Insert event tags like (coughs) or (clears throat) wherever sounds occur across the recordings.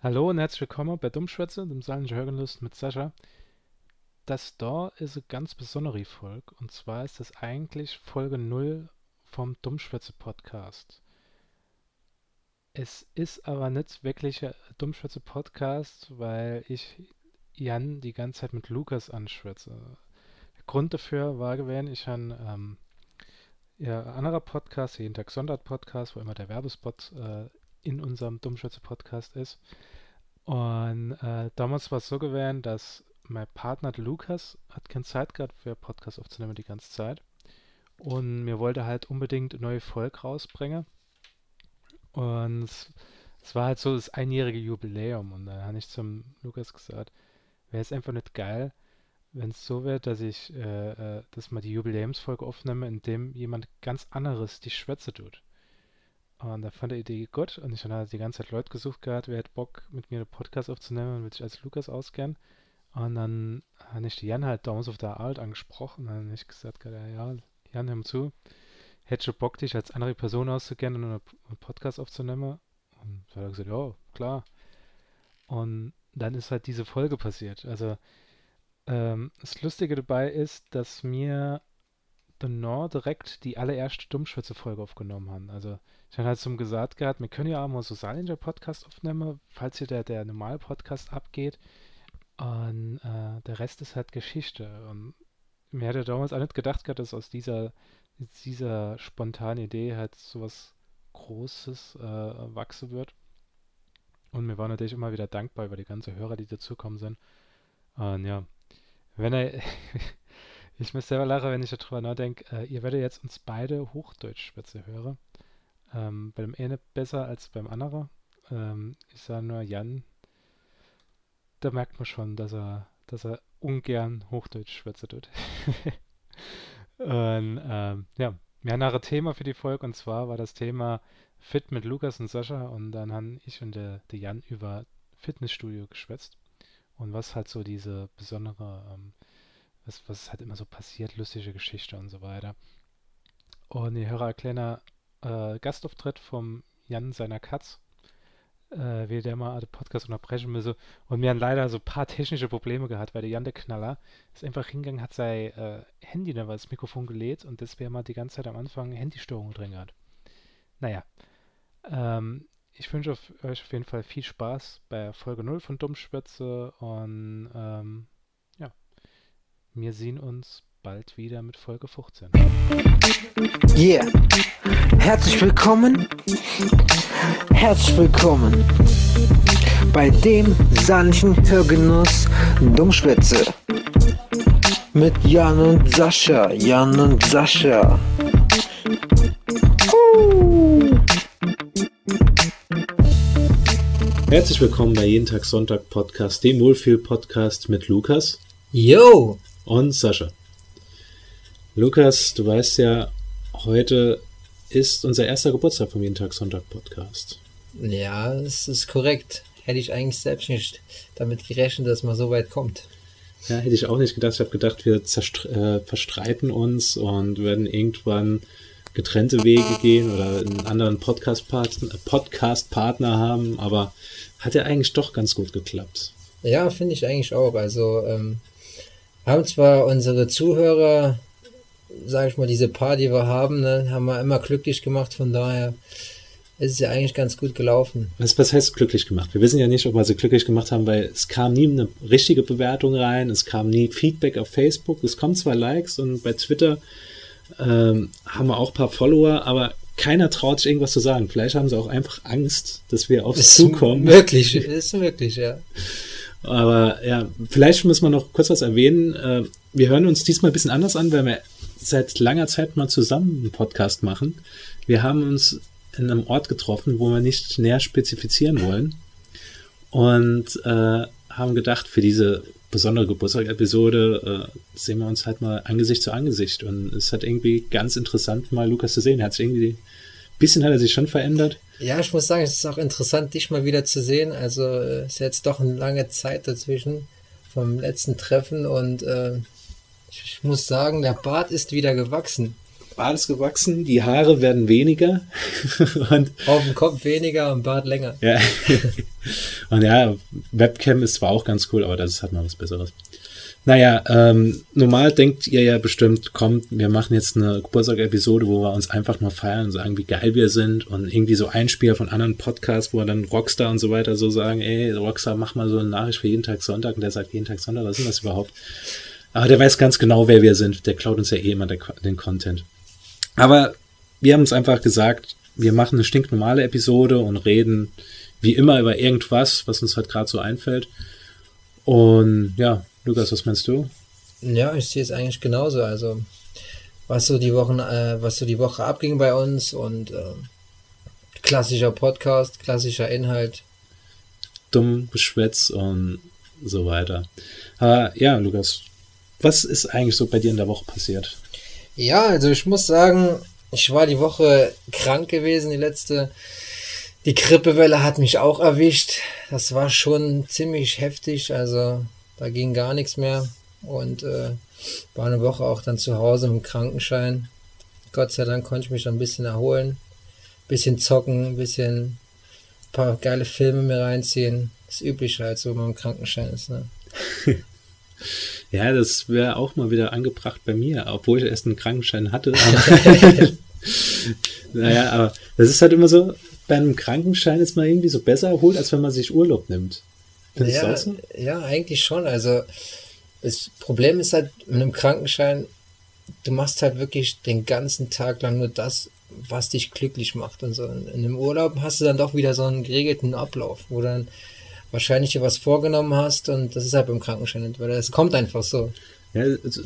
Hallo und herzlich willkommen bei Dummschwätze, dem Saarländischen Hörgenlust mit Sascha. Das da ist eine ganz besondere Folge und zwar ist das eigentlich Folge 0 vom Dummschwätze Podcast. Es ist aber nicht wirklich ein Dummschwätze Podcast, weil ich Jan die ganze Zeit mit Lukas anschwätze. Der Grund dafür war gewesen, ich habe ähm, ja, ein anderer Podcast, jeden Tag Sonntag Podcast, wo immer der Werbespot äh, in unserem Dummschwätze Podcast ist. Und äh, damals war es so gewesen, dass mein Partner Lukas hat keine Zeit gehabt für Podcast aufzunehmen die ganze Zeit. Und mir wollte halt unbedingt eine neue Folge rausbringen. Und es, war halt so das einjährige Jubiläum. Und dann habe ich zum Lukas gesagt, wäre es einfach nicht geil, wenn es so wäre, dass ich, äh, äh, dass mal die Jubiläumsfolge aufnehme, in dem jemand ganz anderes die Schwätze tut. Und da fand er die Idee gut und ich habe die ganze Zeit Leute gesucht gehabt, wer hätte Bock mit mir einen Podcast aufzunehmen und will sich als Lukas auskennen. Und dann habe ich die Jan halt damals auf der Arbeit angesprochen und dann habe ich gesagt, ja, ja, Jan, hör mal zu, hätte du Bock, dich als andere Person auszukennen und einen Podcast aufzunehmen? Und so hat er gesagt, ja, klar. Und dann ist halt diese Folge passiert. Also ähm, das Lustige dabei ist, dass mir danach direkt die allererste Dummschwätze-Folge aufgenommen haben. Also ich habe halt zum gesagt gehabt, wir können ja auch mal so Salinger Podcast aufnehmen, falls hier der, der normale Podcast abgeht. Und äh, der Rest ist halt Geschichte. Und mir hätte damals auch nicht gedacht gehabt, dass aus dieser, dieser spontanen Idee halt sowas Großes äh, wachsen wird. Und mir war natürlich immer wieder dankbar über die ganzen Hörer, die dazukommen sind. Und ja, wenn er, (laughs) ich muss selber lachen, wenn ich darüber nachdenke, äh, ihr werdet jetzt uns beide Hochdeutsch-Schwätze hören. Ähm, bei dem einen besser als beim anderen. Ähm, ich sage nur Jan, da merkt man schon, dass er, dass er ungern Hochdeutsch schwätze tut. (laughs) und ähm, ja, wir haben ein Thema für die Folge und zwar war das Thema Fit mit Lukas und Sascha und dann haben ich und der, der Jan über Fitnessstudio geschwätzt und was halt so diese besondere, ähm, was, was halt immer so passiert, lustige Geschichte und so weiter. Und ich höre ein kleiner äh, Gastauftritt vom Jan seiner Katz, äh, wie der mal den Podcast unterbrechen müsse. Und wir haben leider so ein paar technische Probleme gehabt, weil der Jan der Knaller ist einfach hingegangen, hat sein äh, Handy da das Mikrofon gelegt und deswegen mal die ganze Zeit am Anfang Handystörungen drin gehabt. Naja, ähm, ich wünsche euch auf jeden Fall viel Spaß bei Folge 0 von Dummschwätze und ähm, wir sehen uns bald wieder mit Folge 15. Yeah. Herzlich willkommen. Herzlich willkommen bei dem sanften Hörgenuss Dummschwätze. Mit Jan und Sascha. Jan und Sascha. Uh. Herzlich willkommen bei Jeden Tag Sonntag Podcast, dem Wohlfühl-Podcast mit Lukas. Yo! Und Sascha. Lukas, du weißt ja, heute ist unser erster Geburtstag vom Jeden Tag Sonntag Podcast. Ja, das ist korrekt. Hätte ich eigentlich selbst nicht damit gerechnet, dass man so weit kommt. Ja, hätte ich auch nicht gedacht. Ich habe gedacht, wir äh, verstreiten uns und werden irgendwann getrennte Wege gehen oder einen anderen Podcast-Partner Podcast haben, aber hat ja eigentlich doch ganz gut geklappt. Ja, finde ich eigentlich auch. Also ähm, haben zwar unsere Zuhörer sage ich mal, diese paar, die wir haben, ne, haben wir immer glücklich gemacht. Von daher ist es ja eigentlich ganz gut gelaufen. Was, was heißt glücklich gemacht? Wir wissen ja nicht, ob wir sie glücklich gemacht haben, weil es kam nie eine richtige Bewertung rein, es kam nie Feedback auf Facebook, es kommen zwar Likes und bei Twitter ähm, haben wir auch ein paar Follower, aber keiner traut sich irgendwas zu sagen. Vielleicht haben sie auch einfach Angst, dass wir auf sie zukommen. Wirklich, ist wirklich, ja. Aber ja, vielleicht muss man noch kurz was erwähnen. Äh, wir hören uns diesmal ein bisschen anders an, weil wir seit langer Zeit mal zusammen einen Podcast machen. Wir haben uns in einem Ort getroffen, wo wir nicht näher spezifizieren wollen. Und äh, haben gedacht, für diese besondere Geburtstag-Episode äh, sehen wir uns halt mal Angesicht zu Angesicht. Und es hat irgendwie ganz interessant, mal Lukas zu sehen. Er hat sich irgendwie, ein bisschen hat er sich schon verändert. Ja, ich muss sagen, es ist auch interessant, dich mal wieder zu sehen. Also es ist jetzt doch eine lange Zeit dazwischen vom letzten Treffen und äh, ich muss sagen, der Bart ist wieder gewachsen. Bart ist gewachsen, die Haare werden weniger. (laughs) und Auf dem Kopf weniger, am Bart länger. Ja. (laughs) und ja, Webcam ist zwar auch ganz cool, aber das ist halt mal was Besseres. Naja, ähm, normal denkt ihr ja bestimmt, kommt, wir machen jetzt eine Geburtstag-Episode, wo wir uns einfach nur feiern und sagen, wie geil wir sind und irgendwie so Einspieler von anderen Podcasts, wo dann Rockstar und so weiter so sagen, ey, Rockstar, mach mal so eine Nachricht für jeden Tag Sonntag und der sagt jeden Tag Sonntag, was ist das überhaupt? Aber der weiß ganz genau, wer wir sind. Der klaut uns ja eh immer den Content. Aber wir haben uns einfach gesagt, wir machen eine stinknormale Episode und reden wie immer über irgendwas, was uns halt gerade so einfällt. Und ja, Lukas, was meinst du? Ja, ich sehe es eigentlich genauso. Also, was so die Wochen, äh, was so die Woche abging bei uns und äh, klassischer Podcast, klassischer Inhalt. Dumm Geschwätz und so weiter. Aber ja, Lukas, was ist eigentlich so bei dir in der Woche passiert? Ja, also ich muss sagen, ich war die Woche krank gewesen, die letzte. Die Grippewelle hat mich auch erwischt. Das war schon ziemlich heftig. Also da ging gar nichts mehr und äh, war eine Woche auch dann zu Hause im Krankenschein. Gott sei Dank konnte ich mich ein bisschen erholen, bisschen zocken, ein bisschen ein paar geile Filme mir reinziehen. Das Übliche halt so, wenn man im Krankenschein ist. Ne? (laughs) ja, das wäre auch mal wieder angebracht bei mir, obwohl ich erst einen Krankenschein hatte. (laughs) (laughs) naja, aber das ist halt immer so, bei einem Krankenschein ist man irgendwie so besser erholt, als wenn man sich Urlaub nimmt. Findest ja, so? ja, eigentlich schon. Also das Problem ist halt mit einem Krankenschein, du machst halt wirklich den ganzen Tag lang nur das, was dich glücklich macht und so. In einem Urlaub hast du dann doch wieder so einen geregelten Ablauf, wo dann wahrscheinlich dir was vorgenommen hast und das ist halt beim Krankenschein nicht, weil es kommt einfach so. Ja, also,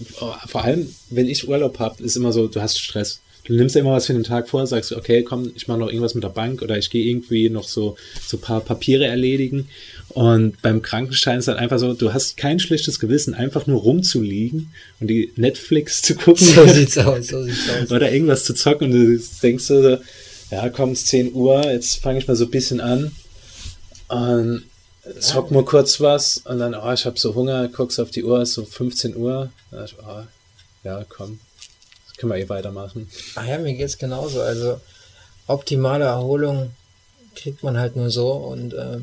vor allem, wenn ich Urlaub habe, ist immer so, du hast Stress. Du nimmst dir immer was für den Tag vor, sagst, okay, komm, ich mache noch irgendwas mit der Bank oder ich gehe irgendwie noch so, so paar Papiere erledigen und beim Krankenschein ist dann einfach so, du hast kein schlechtes Gewissen, einfach nur rumzuliegen und die Netflix zu gucken. So sieht's aus, so sieht's aus. Oder irgendwas zu zocken und du denkst so, ja, komm, es 10 Uhr, jetzt fange ich mal so ein bisschen an und zock mal kurz was und dann, oh, ich habe so Hunger, guckst auf die Uhr, ist so 15 Uhr. Ich, oh, ja, komm, können wir eh weitermachen. Ach ja, mir geht's genauso. Also optimale Erholung kriegt man halt nur so und äh,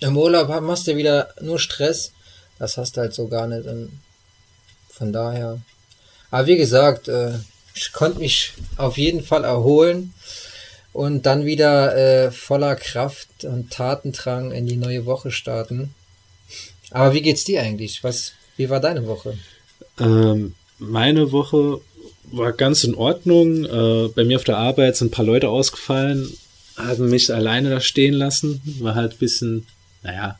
im Urlaub machst du wieder nur Stress. Das hast du halt so gar nicht. Und von daher. Aber wie gesagt, äh, ich konnte mich auf jeden Fall erholen und dann wieder äh, voller Kraft und Tatendrang in die neue Woche starten. Aber wie geht's dir eigentlich? Was, wie war deine Woche? Ähm, meine Woche war ganz in Ordnung. Äh, bei mir auf der Arbeit sind ein paar Leute ausgefallen, haben mich alleine da stehen lassen. War halt ein bisschen naja,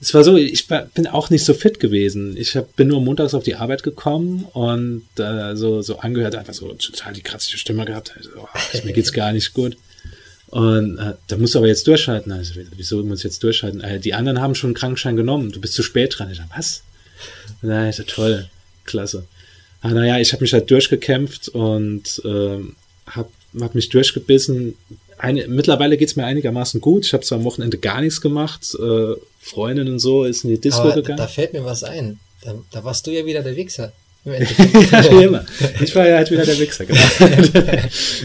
es war so, ich bin auch nicht so fit gewesen. Ich hab, bin nur montags auf die Arbeit gekommen und äh, so, so angehört, einfach so total die kratzige Stimme gehabt. Also, oh, mir geht's gar nicht gut. Und äh, da musst du aber jetzt durchhalten. Also, wieso muss ich jetzt durchhalten? Äh, die anderen haben schon einen Krankenschein genommen. Du bist zu spät dran. Ich dachte, was? Na, ich dachte, toll, klasse. Ah, naja, ich habe mich halt durchgekämpft und äh, habe hab mich durchgebissen, eine, mittlerweile geht's mir einigermaßen gut. Ich habe zwar am Wochenende gar nichts gemacht. Äh, Freundin und so ist in die Disco Aber gegangen. Da fällt mir was ein. Da, da warst du ja wieder der Wichser. (laughs) ja, immer. Ich war ja halt wieder der Wichser, genau. (laughs)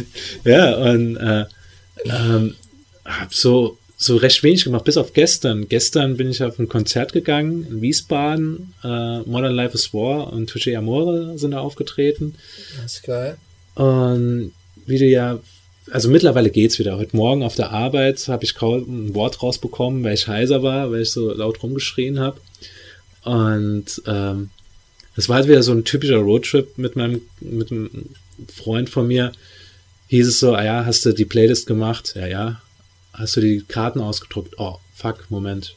(laughs) ja, und äh, ähm, hab so, so recht wenig gemacht, bis auf gestern. Gestern bin ich auf ein Konzert gegangen in Wiesbaden. Äh, Modern Life is War und Touche Amore sind da aufgetreten. Das ist geil. Und wie du ja also mittlerweile geht's wieder. Heute Morgen auf der Arbeit habe ich kaum ein Wort rausbekommen, weil ich heiser war, weil ich so laut rumgeschrien habe. Und ähm, das war halt wieder so ein typischer Roadtrip mit meinem mit einem Freund von mir. Hieß es so, ah ja, hast du die Playlist gemacht? Ja, ja. Hast du die Karten ausgedruckt? Oh, fuck, Moment.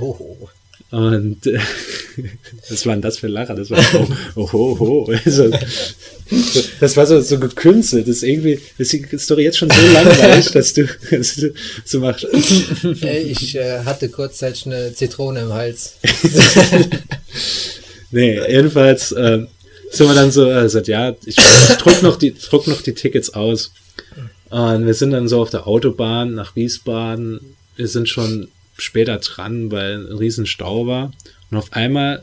Oh. Und äh, (laughs) was waren das für Lacher? Das war oh, oh, oh, oh. Also, das war so, so gekünstelt. Das ist irgendwie, ist die Story jetzt schon so langweilig, (laughs) dass du, dass du so machst. Ich äh, hatte kurzzeitig eine Zitrone im Hals. (laughs) nee, jedenfalls äh, sind wir dann so, äh, gesagt, ja, ich, ich druck noch die, druck noch die Tickets aus. Und wir sind dann so auf der Autobahn nach Wiesbaden. Wir sind schon später dran, weil ein riesen Stau war. Und auf einmal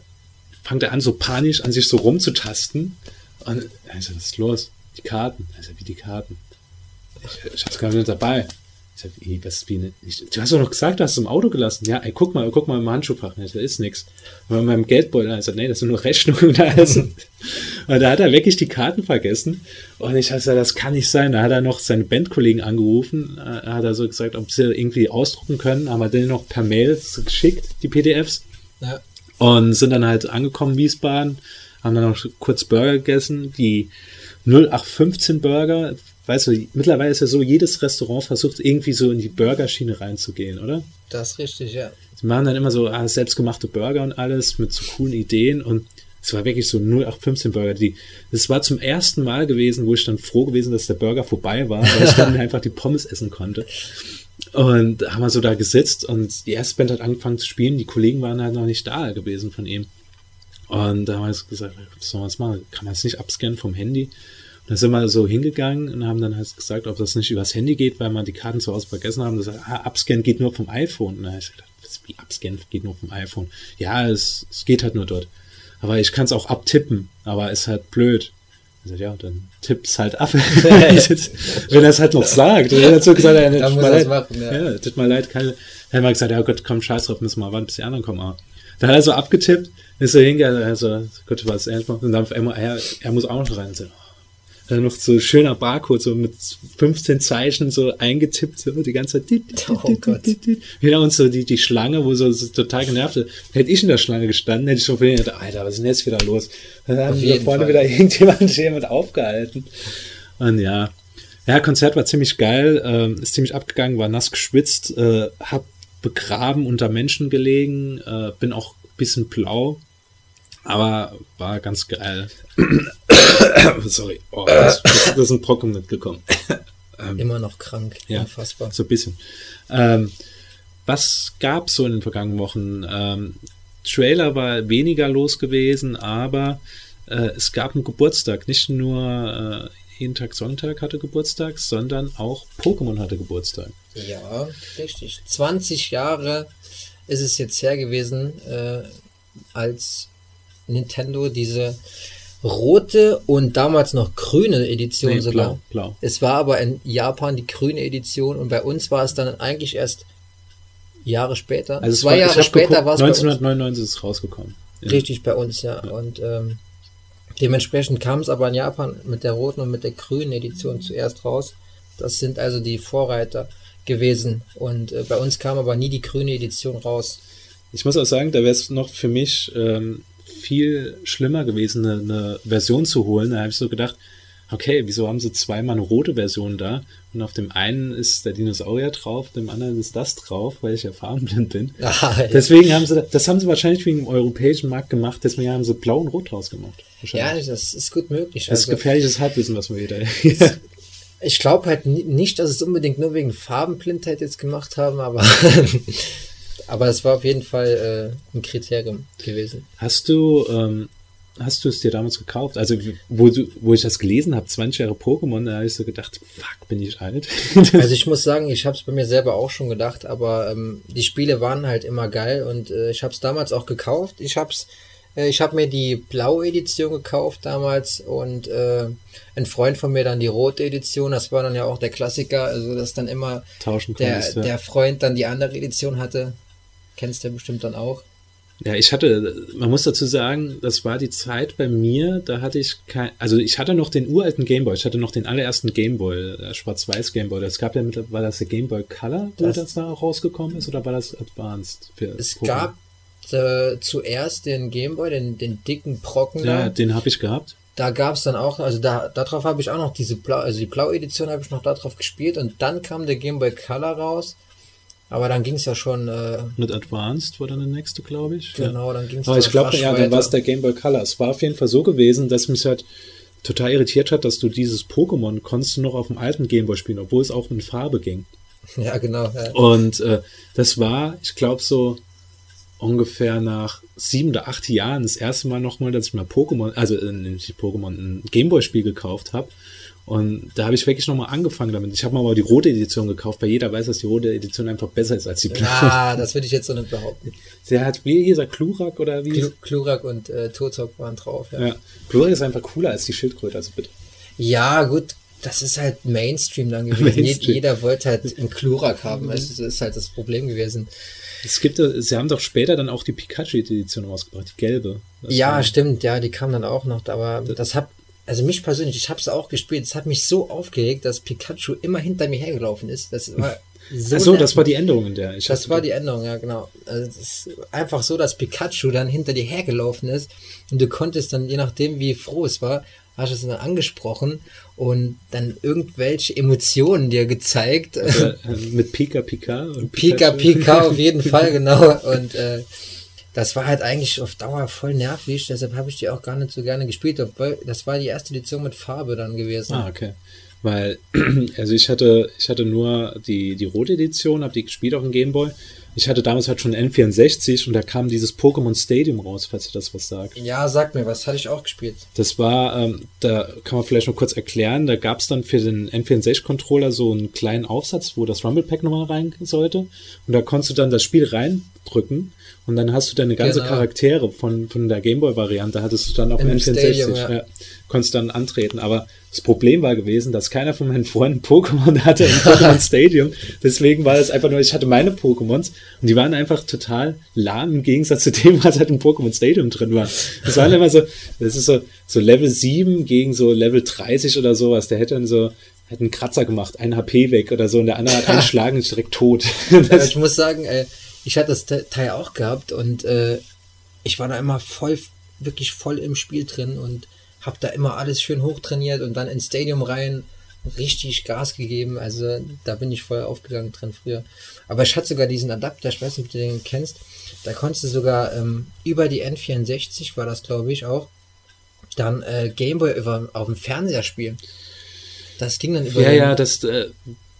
fängt er an, so panisch an sich so rumzutasten. Und also, was ist los? die Karten. Also, wie die Karten? Ich, ich hab's gar nicht dabei. Ich sag, ey, was, wie, ne, ich, du hast doch noch gesagt, du hast es im Auto gelassen. Ja, ey, guck mal, guck mal im Handschuhfach. Da ist nichts. Und bei meinem Geldbeutel, also, nee, das sind nur Rechnungen da. Also, (laughs) und da hat er wirklich die Karten vergessen. Und ich habe gesagt, das kann nicht sein. Da hat er noch seine Bandkollegen angerufen, äh, hat er so gesagt, ob sie irgendwie ausdrucken können. Haben wir denen noch per Mail geschickt, die PDFs. Ja. Und sind dann halt angekommen, Wiesbaden, haben dann noch kurz Burger gegessen, die 0815 Burger. Weißt du, mittlerweile ist ja so, jedes Restaurant versucht irgendwie so in die Burgerschiene reinzugehen, oder? Das ist richtig, ja. Sie machen dann immer so ah, selbstgemachte Burger und alles mit so coolen Ideen und es war wirklich so 0815 Burger. Die, das war zum ersten Mal gewesen, wo ich dann froh gewesen, dass der Burger vorbei war, weil ich (laughs) dann einfach die Pommes essen konnte. Und da haben wir so da gesetzt und die erste Band hat angefangen zu spielen. Die Kollegen waren halt noch nicht da gewesen von ihm. Und da haben wir so gesagt, was soll man machen? Kann man es nicht abscannen vom Handy? Und dann sind wir so hingegangen und haben dann halt gesagt, ob das nicht übers Handy geht, weil wir die Karten zu Hause vergessen haben. Das ah, Abscannen geht nur vom iPhone. Und dann habe ich gedacht, wie Abscannen geht nur vom iPhone? Ja, es, es geht halt nur dort. Aber ich kann es auch abtippen, aber ist halt blöd. Ich sag, ja, dann tipp's halt ab. (laughs) wenn er es halt noch sagt. Und er hat so gesagt, ja, Da tut muss mir er's leid. machen, ja. ja, tut mir leid, keine. Dann haben wir gesagt, ja Gott, komm, scheiß drauf, müssen wir warten, bis die anderen kommen. Aber dann hat er so abgetippt, ist so hingegangen, also, Gott, was ernst. Und dann auf einmal, er, er muss auch noch rein. So, dann noch so schöner Barcode, so mit 15 Zeichen so eingetippt, so die ganze Zeit. Oh Gott. Wieder uns so die, die Schlange, wo so, so total genervt ist. Hätte ich in der Schlange gestanden, hätte ich schon gedacht, Alter, was ist denn jetzt wieder los? Dann haben wir vorne Fall. wieder (laughs) irgendjemand, jemand aufgehalten. Und ja. Ja, Konzert war ziemlich geil, ähm, ist ziemlich abgegangen, war nass geschwitzt, äh, hab begraben unter Menschen gelegen, äh, bin auch ein bisschen blau, aber war ganz geil. (coughs) Sorry, oh, das, das, das ist ein Brocken mitgekommen. Immer noch krank. Ja. Unfassbar. So ein bisschen. Ähm, was gab so in den vergangenen Wochen? Ähm, Trailer war weniger los gewesen, aber äh, es gab einen Geburtstag. Nicht nur äh, jeden Tag Sonntag hatte Geburtstag, sondern auch Pokémon hatte Geburtstag. Ja, richtig. 20 Jahre ist es jetzt her gewesen, äh, als Nintendo diese rote und damals noch grüne Edition Nee, sogar. blau, blau. Es war aber in Japan die grüne Edition und bei uns war es dann eigentlich erst Jahre später. Also es Zwei war, Jahre später geguckt, war es bei uns. 1999 ist es rausgekommen. Ja. Richtig bei uns, ja. Und ähm, dementsprechend kam es aber in Japan mit der roten und mit der grünen Edition zuerst raus. Das sind also die Vorreiter gewesen. Und äh, bei uns kam aber nie die grüne Edition raus. Ich muss auch sagen, da wäre es noch für mich ähm, viel schlimmer gewesen, eine, eine Version zu holen. Da habe ich so gedacht, okay, wieso haben sie zweimal eine rote Version da? Und auf dem einen ist der Dinosaurier drauf, dem anderen ist das drauf, weil ich ja farbenblind bin. (laughs) Ah, ja. Deswegen haben sie, das haben sie wahrscheinlich wegen dem europäischen Markt gemacht, deswegen haben sie blau und rot draus gemacht. ja, das ist gut möglich. das ist Also, gefährliches Halbwissen, was wir wieder. (laughs) ich glaube halt ni- nicht, dass es unbedingt nur wegen Farbenblindheit jetzt gemacht haben, aber, (laughs) aber es war auf jeden Fall äh, ein Kriterium gewesen. Hast du, ähm, hast du es dir damals gekauft? Also, wo, du, wo ich das gelesen habe, 20 Jahre Pokémon, da habe ich so gedacht, fuck, bin ich alt. (laughs) Also ich muss sagen, ich habe es bei mir selber auch schon gedacht, aber ähm, die Spiele waren halt immer geil und äh, ich habe es damals auch gekauft. Ich hab's, äh, ich habe mir die blaue Edition gekauft damals und äh, ein Freund von mir dann die rote Edition. Das war dann ja auch der Klassiker, also dass dann immer Tauschen der, konntest. ja. der Freund dann die andere Edition hatte. Kennst du ja bestimmt dann auch. Ja, ich hatte, man muss dazu sagen, das war die Zeit bei mir, da hatte ich kein, also ich hatte noch den uralten Gameboy, ich hatte noch den allerersten Gameboy, der Schwarz-Weiß Gameboy. Das gab ja mittlerweile, war das der Gameboy Color, wo Das- das, da auch rausgekommen ist, oder war das Advanced? Für Es Pokémon? gab äh, zuerst den Gameboy, den, den dicken Brocken. Ja, da. den habe ich gehabt. Da gab es dann auch, also da darauf habe ich auch noch diese Blau, also die Blau-Edition habe ich noch darauf gespielt und dann kam der Game Boy Color raus. Aber dann ging es ja schon, äh, Mit Advanced war dann der nächste, glaube ich. Ja. genau, dann ging es Aber ich glaube, ja, dann war es der Game Boy Color. Es war auf jeden Fall so gewesen, dass mich halt total irritiert hat, dass du dieses Pokémon konntest du noch auf dem alten Game Boy spielen, obwohl es auch in Farbe ging. (laughs) Ja, genau. Ja. Und äh, das war, ich glaube, so ungefähr nach sieben oder acht Jahren das erste Mal nochmal, dass ich mal Pokémon, also äh, nicht Pokémon, ein Gameboy-Spiel gekauft habe. Und da habe ich wirklich nochmal angefangen damit. Ich habe mir aber die rote Edition gekauft, weil jeder weiß, dass die rote Edition einfach besser ist als die blaue. Ah, das würde ich jetzt so nicht behaupten. Der hat, wie er, Klurak oder wie? Klu- Klurak und äh, Tozok waren drauf. Ja. Ja, Klurak ist einfach cooler als die Schildkröte, also bitte. Ja, gut, das ist halt Mainstream dann gewesen. Mainstream. Jeder wollte halt einen Klurak haben. Also, das ist halt das Problem gewesen. Es gibt, sie haben doch später dann auch die Pikachu-Edition rausgebracht, die gelbe. Das ja, stimmt, ja, die kam dann auch noch, aber das hat, also mich persönlich, ich habe es auch gespielt, es hat mich so aufgeregt, dass Pikachu immer hinter mir hergelaufen ist. Das war (laughs) so, so, das war die Änderung in der. Ich Das war die Änderung, ja, genau. Also es ist einfach so, dass Pikachu dann hinter dir hergelaufen ist und du konntest dann, je nachdem, wie froh es war, hast du es dann angesprochen und dann irgendwelche Emotionen dir gezeigt. äh, (laughs) mit Pika Pika. und Pika. Pika auf jeden (laughs) Fall, genau. Und äh, das war halt eigentlich auf Dauer voll nervig, deshalb habe ich die auch gar nicht so gerne gespielt, das war die erste Edition mit Farbe dann gewesen. Ah, okay. Weil, (clears throat) also ich hatte, ich hatte nur die, die rote Edition, habe die gespielt auf dem Gameboy. Ich hatte damals halt schon N64 und da kam dieses Pokémon Stadium raus, falls ihr das was sagt. Ja, sag mir was, hatte ich auch gespielt. Das war, ähm, da kann man vielleicht noch kurz erklären, da gab es dann für den N64-Controller so einen kleinen Aufsatz, wo das Rumble Pack nochmal rein sollte. Und da konntest du dann das Spiel reindrücken und dann hast du deine ganze Genau. Charaktere von, von der Gameboy-Variante, hattest du dann Im N64, Stadium, ja. Konntest dann antreten. Aber das Problem war gewesen, dass keiner von meinen Freunden Pokémon (laughs) hatte im Pokémon Stadium. Deswegen war es einfach nur, ich hatte meine Pokémons und die waren einfach total lahm im Gegensatz zu dem, was halt im Pokémon Stadium drin war. Das waren immer so, das ist so, so Level 7 gegen so Level 30 oder sowas. Der hätte dann so, hat einen Kratzer gemacht, ein HP weg oder so und der andere hat einen (laughs) Schlag und ist direkt tot. Das, ich muss sagen, äh, ich hatte das Te- Teil auch gehabt und äh, ich war da immer voll, wirklich voll im Spiel drin und habe da immer alles schön hochtrainiert und dann ins Stadium rein richtig Gas gegeben. Also da bin ich voll aufgegangen drin früher. Aber ich hatte sogar diesen Adapter, ich weiß nicht, ob du den kennst. Da konntest du sogar ähm, über die N64 war das, glaube ich, auch, dann äh, Gameboy über, auf dem Fernseher spielen. Das ging dann über ja, den- ja, das, äh,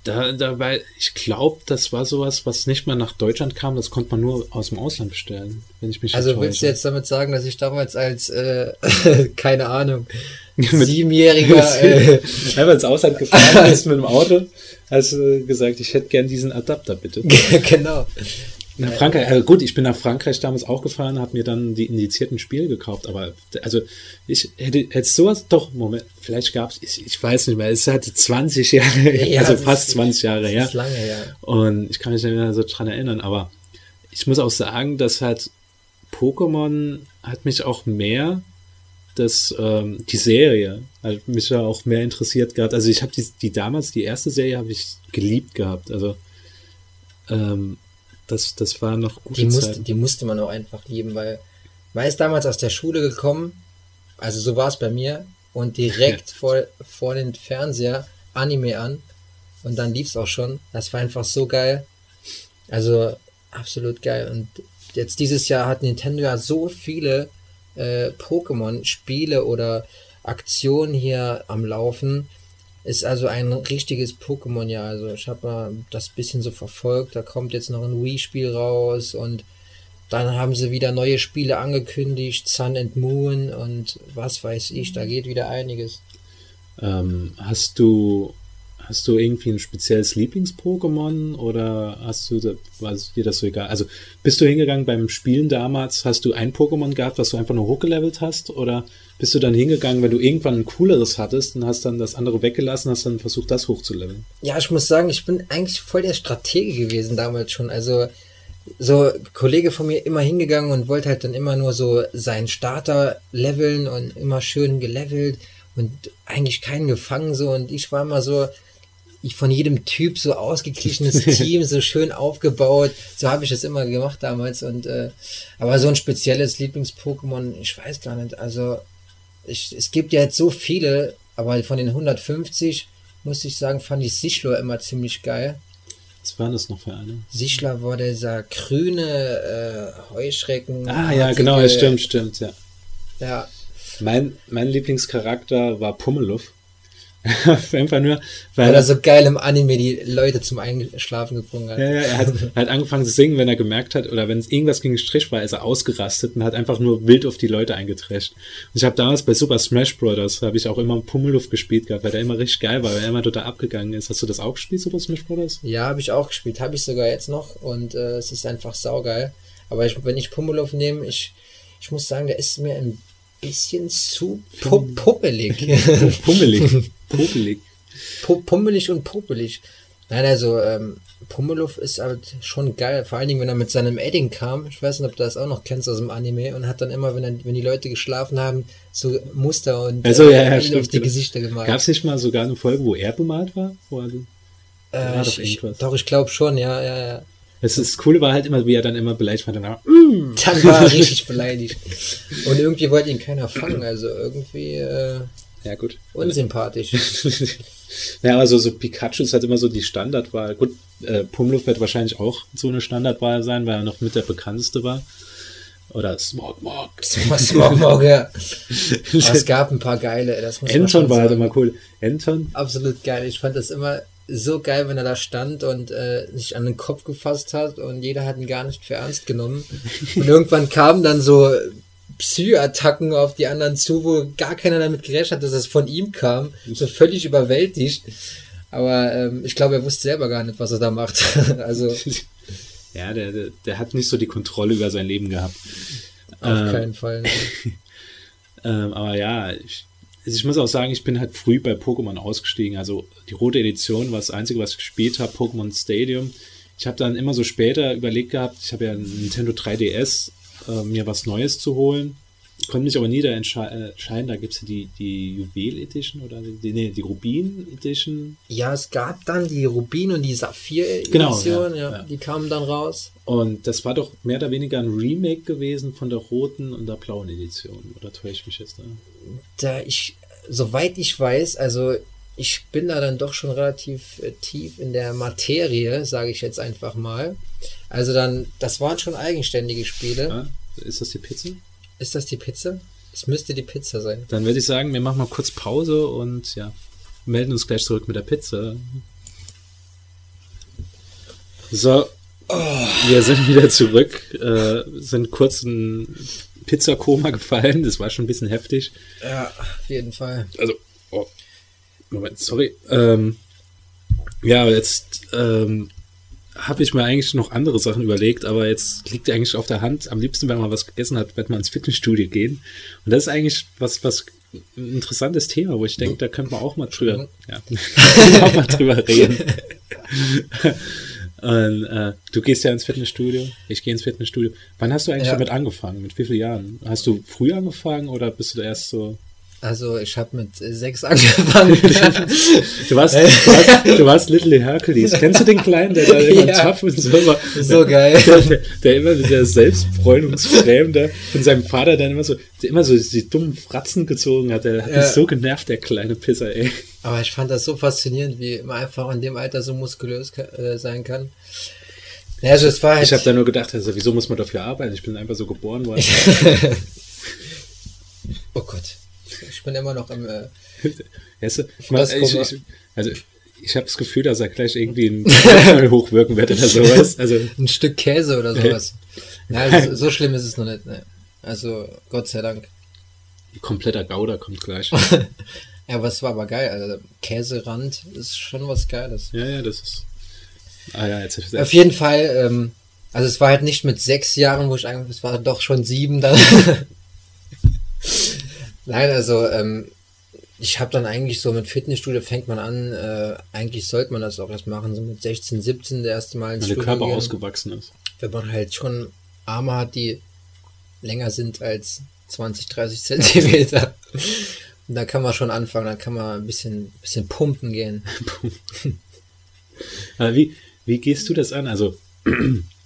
da, dabei, ich glaube, das war sowas, was nicht mal nach Deutschland kam, das konnte man nur aus dem Ausland bestellen, wenn ich mich Also nicht willst du jetzt damit sagen, dass ich damals als, äh, (laughs) keine Ahnung, (laughs) siebenjähriger, (laughs) äh, Einfach ins Ausland gefahren bist mit dem Auto, hast du gesagt, ich hätte gern diesen Adapter, bitte. genau. Nach Frankreich, also gut, ich bin nach Frankreich damals auch gefahren, habe mir dann die indizierten Spiele gekauft, aber also ich hätte hätte sowas, doch, Moment, vielleicht gab's, ich, ich weiß nicht mehr, es ist halt 20 Jahre, Ja, also fast ist- 20 Jahre her. ist lange her. Und ich kann mich nicht mehr so dran erinnern, aber ich muss auch sagen, dass halt Pokémon hat mich auch mehr das, ähm, die Serie hat mich ja auch mehr interessiert gehabt. Also ich habe die, die damals, die erste Serie habe ich geliebt gehabt. Also ähm, das, das war noch gute Die musste, die musste man auch einfach lieben, weil man ist damals aus der Schule gekommen, also so war es bei mir, und direkt vor, vor den Fernseher Anime an und dann lief es auch schon. Das war einfach so geil. Also absolut geil. Und jetzt dieses Jahr hat Nintendo ja so viele äh, Pokémon-Spiele oder Aktionen hier am Laufen. Ist also ein richtiges Pokémon-Jahr. Also ich habe mal das bisschen so verfolgt. Da kommt jetzt noch ein Wii-Spiel raus und dann haben sie wieder neue Spiele angekündigt, Sun and Moon und was weiß ich, da geht wieder einiges. Ähm, hast du hast du irgendwie ein spezielles Lieblings-Pokémon oder hast du war dir das so egal? Also bist du hingegangen beim Spielen damals, hast du ein Pokémon gehabt, was du einfach nur hochgelevelt hast oder bist du dann hingegangen, wenn du irgendwann ein cooleres hattest und hast dann das andere weggelassen, hast dann versucht, das hochzuleveln? Ja, ich muss sagen, ich bin eigentlich voll der Stratege gewesen damals schon. Also so Kollege von mir immer hingegangen und wollte halt dann immer nur so seinen Starter leveln und immer schön gelevelt und eigentlich keinen gefangen so und ich war immer so ich von jedem Typ so ausgeglichenes (laughs) Team so schön aufgebaut so habe ich es immer gemacht damals und äh, aber so ein spezielles Lieblings-Pokémon ich weiß gar nicht also ich, es gibt ja jetzt so viele aber von den 150 muss ich sagen fand ich Sichlor immer ziemlich geil Was war das noch für eine? Sichler war dieser grüne äh, Heuschrecken. Ah ja, genau, ja, stimmt, stimmt, ja. Ja, Mein, mein Lieblingscharakter war Pummeluff. (laughs) Einfach nur, weil weil er so geil im Anime die Leute zum Einschlafen gebrungen hat. Ja, ja, er hat, (laughs) hat angefangen zu singen, wenn er gemerkt hat, oder wenn es irgendwas gegen den Strich war, ist er ausgerastet und hat einfach nur wild auf die Leute eingetrescht. Und ich habe damals bei Super Smash Bros. habe ich auch immer Pummeluff gespielt gehabt, weil der immer richtig geil war, weil er immer total abgegangen ist. Hast du das auch gespielt, Super Smash Bros.? Ja, habe ich auch gespielt. Habe ich sogar jetzt noch und äh, es ist einfach saugeil. Aber ich, wenn ich Pummeluff nehme, ich, ich muss sagen, der ist mir ein bisschen zu pu puppelig. (laughs) (laughs) Pummelig. Pummelig. Pu pummelig und puppelig. Nein, also ähm, Pummeluff ist halt schon geil. Vor allen Dingen, wenn er mit seinem Edding kam. Ich weiß nicht, ob du das auch noch kennst aus dem Anime. Und hat dann immer, wenn, er, wenn die Leute geschlafen haben, so Muster und Also, ja, ja, äh, stimmt, auf die genau. Gesichter gemalt. Gab es nicht mal sogar eine Folge, wo er bemalt war? Wo er, äh, doch ich, ich, doch, ich glaube schon, ja, ja, ja. Das, das Coole war halt immer, wie er dann immer beleidigt war. Danach, Dann war er (laughs) richtig beleidigt. Und irgendwie wollte ihn keiner fangen. Also irgendwie äh, ja, gut. unsympathisch. (laughs) ja, also so Pikachu ist halt immer so die Standardwahl. Gut, äh, Pumluff wird wahrscheinlich auch so eine Standardwahl sein, weil er noch mit der bekannteste war. Oder Smogmog. Morgen, (laughs) ja. Aber es gab ein paar geile. Das muss man Anton schon war halt immer cool. Anton, absolut geil. Ich fand das immer so geil, wenn er da stand und äh, sich an den Kopf gefasst hat und jeder hat ihn gar nicht für ernst genommen. (laughs) Und irgendwann kamen dann so Psy-Attacken auf die anderen zu, wo gar keiner damit gerechnet hat, dass es von ihm kam. So völlig überwältigt. Aber ähm, ich glaube, er wusste selber gar nicht, was er da macht. (laughs) also (laughs) ja, der, der, der hat nicht so die Kontrolle über sein Leben gehabt. auf Ähm, keinen Fall. ne. Ähm, aber ja, ich, also ich muss auch sagen, ich bin halt früh bei Pokémon ausgestiegen. Also die rote Edition war das Einzige, was ich gespielt habe, Pokémon Stadium. Ich habe dann immer so später überlegt gehabt, ich habe ja ein Nintendo 3DS, äh, mir was Neues zu holen. Konnte mich aber nie da äh, entscheiden. Da gibt es ja die, die Juwel Edition oder die, nee, die Rubin Edition. Ja, es gab dann die Rubin und die Saphir-Edition, Genau, ja, ja, ja. die kamen dann raus. Und das war doch mehr oder weniger ein Remake gewesen von der roten und der blauen Edition. Oder täusche ich mich jetzt da? da ich, soweit ich weiß, also ich bin da dann doch schon relativ äh, tief in der Materie, sage ich jetzt einfach mal. Also dann, das waren schon eigenständige Spiele. Ah, ist das die Pizza? Ist das die Pizza? Es müsste die Pizza sein. Dann würde ich sagen, wir machen mal kurz Pause und ja, melden uns gleich zurück mit der Pizza. So, wir sind wieder zurück, äh, sind kurz in Pizzakoma (laughs) gefallen, das war schon ein bisschen heftig. Ja, auf jeden Fall. Also, oh, Moment, sorry. Ähm, ja, jetzt ähm, habe ich mir eigentlich noch andere Sachen überlegt, aber jetzt liegt eigentlich auf der Hand, am liebsten, wenn man was gegessen hat, wird man ins Fitnessstudio gehen. Und das ist eigentlich was, was ein interessantes Thema, wo ich denke, da könnte man auch mal drüber, ja, (laughs) auch mal drüber reden. (laughs) Und, äh, du gehst ja ins Fitnessstudio, ich gehe ins Fitnessstudio. Wann hast du eigentlich Ja. damit angefangen? Mit wie vielen Jahren? Hast du früh angefangen oder bist du da erst so Also ich habe mit sechs (laughs) angefangen. Du warst, du warst, du warst Little Hercules. Kennst du den Kleinen, der da immer (laughs) Ja. tough und so war? so geil. Der, der, der immer mit der Selbstbräunungsfremde von seinem Vater dann immer so, der immer so die dummen Fratzen gezogen hat. Der hat Ja. mich so genervt, der kleine Pisser, ey. Aber ich fand das so faszinierend, wie man einfach in dem Alter so muskulös äh, sein kann. Ja, also es war halt, Ich habe da nur gedacht, also, wieso muss man dafür arbeiten? Ich bin einfach so geboren worden. (laughs) oh Gott, ich bin immer noch im, äh, (laughs) Weißt du, ich, ich, also, ich habe das Gefühl, dass er gleich irgendwie ein (laughs) hochwirken wird oder sowas. Also, (laughs) ein Stück Käse oder sowas. Ja, also, so schlimm ist es noch nicht. Ne? Also Gott sei Dank. kompletter Gauder kommt gleich. Ja, aber es war aber geil. Also Käserand ist schon was Geiles. Ja, ja, das ist. Ah ja, jetzt Auf jeden Fall, ähm, also es war halt nicht mit sechs Jahren, wo ich eigentlich, es war doch schon sieben dann. Nein, also ähm, ich habe dann eigentlich so mit Fitnessstudio fängt man an, äh, eigentlich sollte man das auch erst machen, so mit 16, 17 das erste Mal ins Weil der Körper gehen, ausgewachsen ist. wenn man halt schon Arme hat, die länger sind als 20, 30 Zentimeter. Und da kann man schon anfangen, da kann man ein bisschen, bisschen pumpen gehen. (laughs) Wie, wie gehst du das an? Also, (clears throat)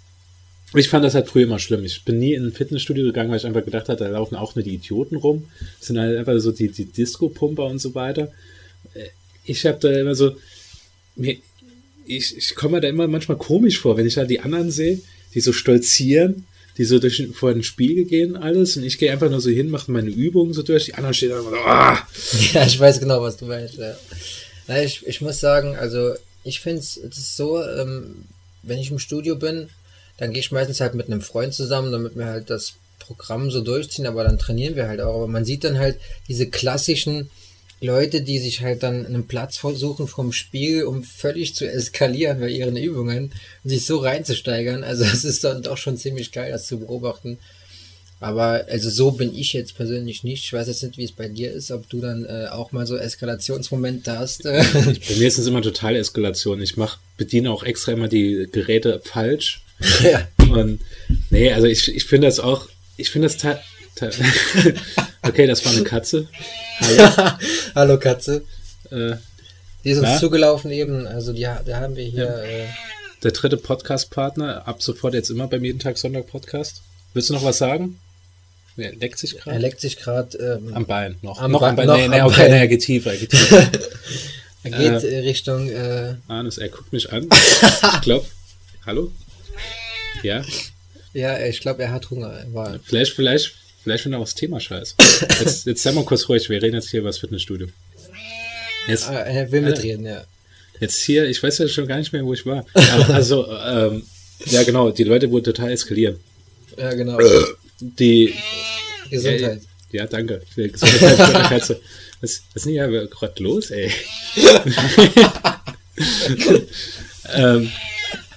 ich fand das halt früher immer schlimm. Ich bin nie in ein Fitnessstudio gegangen, weil ich einfach gedacht habe, da laufen auch nur die Idioten rum. Das sind halt einfach so die, die Disco-Pumper und so weiter. Äh, Ich habe da immer so, mir, ich, ich komme mir da immer manchmal komisch vor, wenn ich da die anderen sehe, die so stolzieren, die so durch, vor den Spiegel gehen alles und ich gehe einfach nur so hin, mache meine Übungen so durch, die anderen stehen immer so, ah! (laughs) Ja, ich weiß genau, was du meinst. Ja. Na, ich, ich muss sagen, also ich finde es so, ähm, wenn ich im Studio bin, dann gehe ich meistens halt mit einem Freund zusammen, damit wir halt das Programm so durchziehen, aber dann trainieren wir halt auch. Aber man sieht dann halt diese klassischen Leute, die sich halt dann einen Platz versuchen vom Spiegel, um völlig zu eskalieren bei ihren Übungen und sich so reinzusteigern. Also (laughs) es ist dann doch schon ziemlich geil, das zu beobachten. Aber also so bin ich jetzt persönlich nicht. Ich weiß jetzt nicht, wie es bei dir ist, ob du dann äh, auch mal so Eskalationsmomente hast. Äh. (laughs) Bei mir ist es immer totale Eskalation. Ich mach, bediene auch extra immer die Geräte falsch. (laughs) ja. Und nee, also ich, ich finde das auch, ich finde das ta- (laughs) Okay, das war eine Katze. Hallo. Hallo Katze. Äh, Die ist uns Na? zugelaufen eben. Also die, da haben wir hier. Äh, der dritte Podcast-Partner, ab sofort jetzt immer beim jeden Tag Sonntag Podcast. Willst du noch was sagen? Er leckt sich er gerade. leckt sich gerade. Ähm, Am Bein noch. Am noch Bein- am Bein. noch nee, nee, am okay, Bein. nee, er geht tiefer, er geht (laughs) tiefer. er geht äh, Richtung. Äh, Arnes, er guckt mich an. (laughs) Ich glaube. Hallo? Ja, ja, ich glaube, er hat Hunger. War, vielleicht, vielleicht, vielleicht wenn er aufs Thema scheiß. (laughs) Jetzt, jetzt sei mal kurz ruhig, wir reden jetzt hier über das Fitnessstudio. Jetzt, Ah, er will mitreden, ja. jetzt hier, ich weiß ja schon gar nicht mehr, wo ich war. Aber Also, ähm, ja genau, die Leute wurden total eskalieren. Ja, genau. Die, Gesundheit. ja, danke. Für Gesundheit (laughs) für die Katze. Was, was ist denn hier gerade los, ey? (laughs) ähm,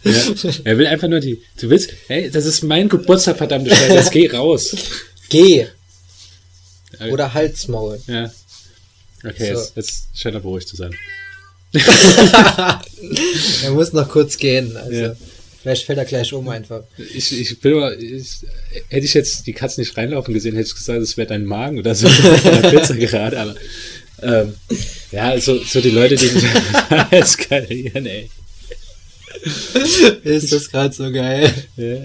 ja, er will einfach nur die. Du willst, ey, das ist mein Geburtstag, verdammte Scheiße, geh raus. Geh! Oder Halsmaul. Ja. Okay, So. jetzt, jetzt scheint er beruhigt zu sein. (laughs) Er muss noch kurz gehen. Also, Ja. Vielleicht fällt er gleich um einfach. Ich, ich bin aber, ich, hätte ich jetzt die Katze nicht reinlaufen gesehen, hätte ich gesagt, es wäre dein Magen oder so (laughs) Pizza gerade, aber ähm, ja, so, so die Leute, die mich (laughs) eskalieren, ey. Ist das gerade so geil? Ja,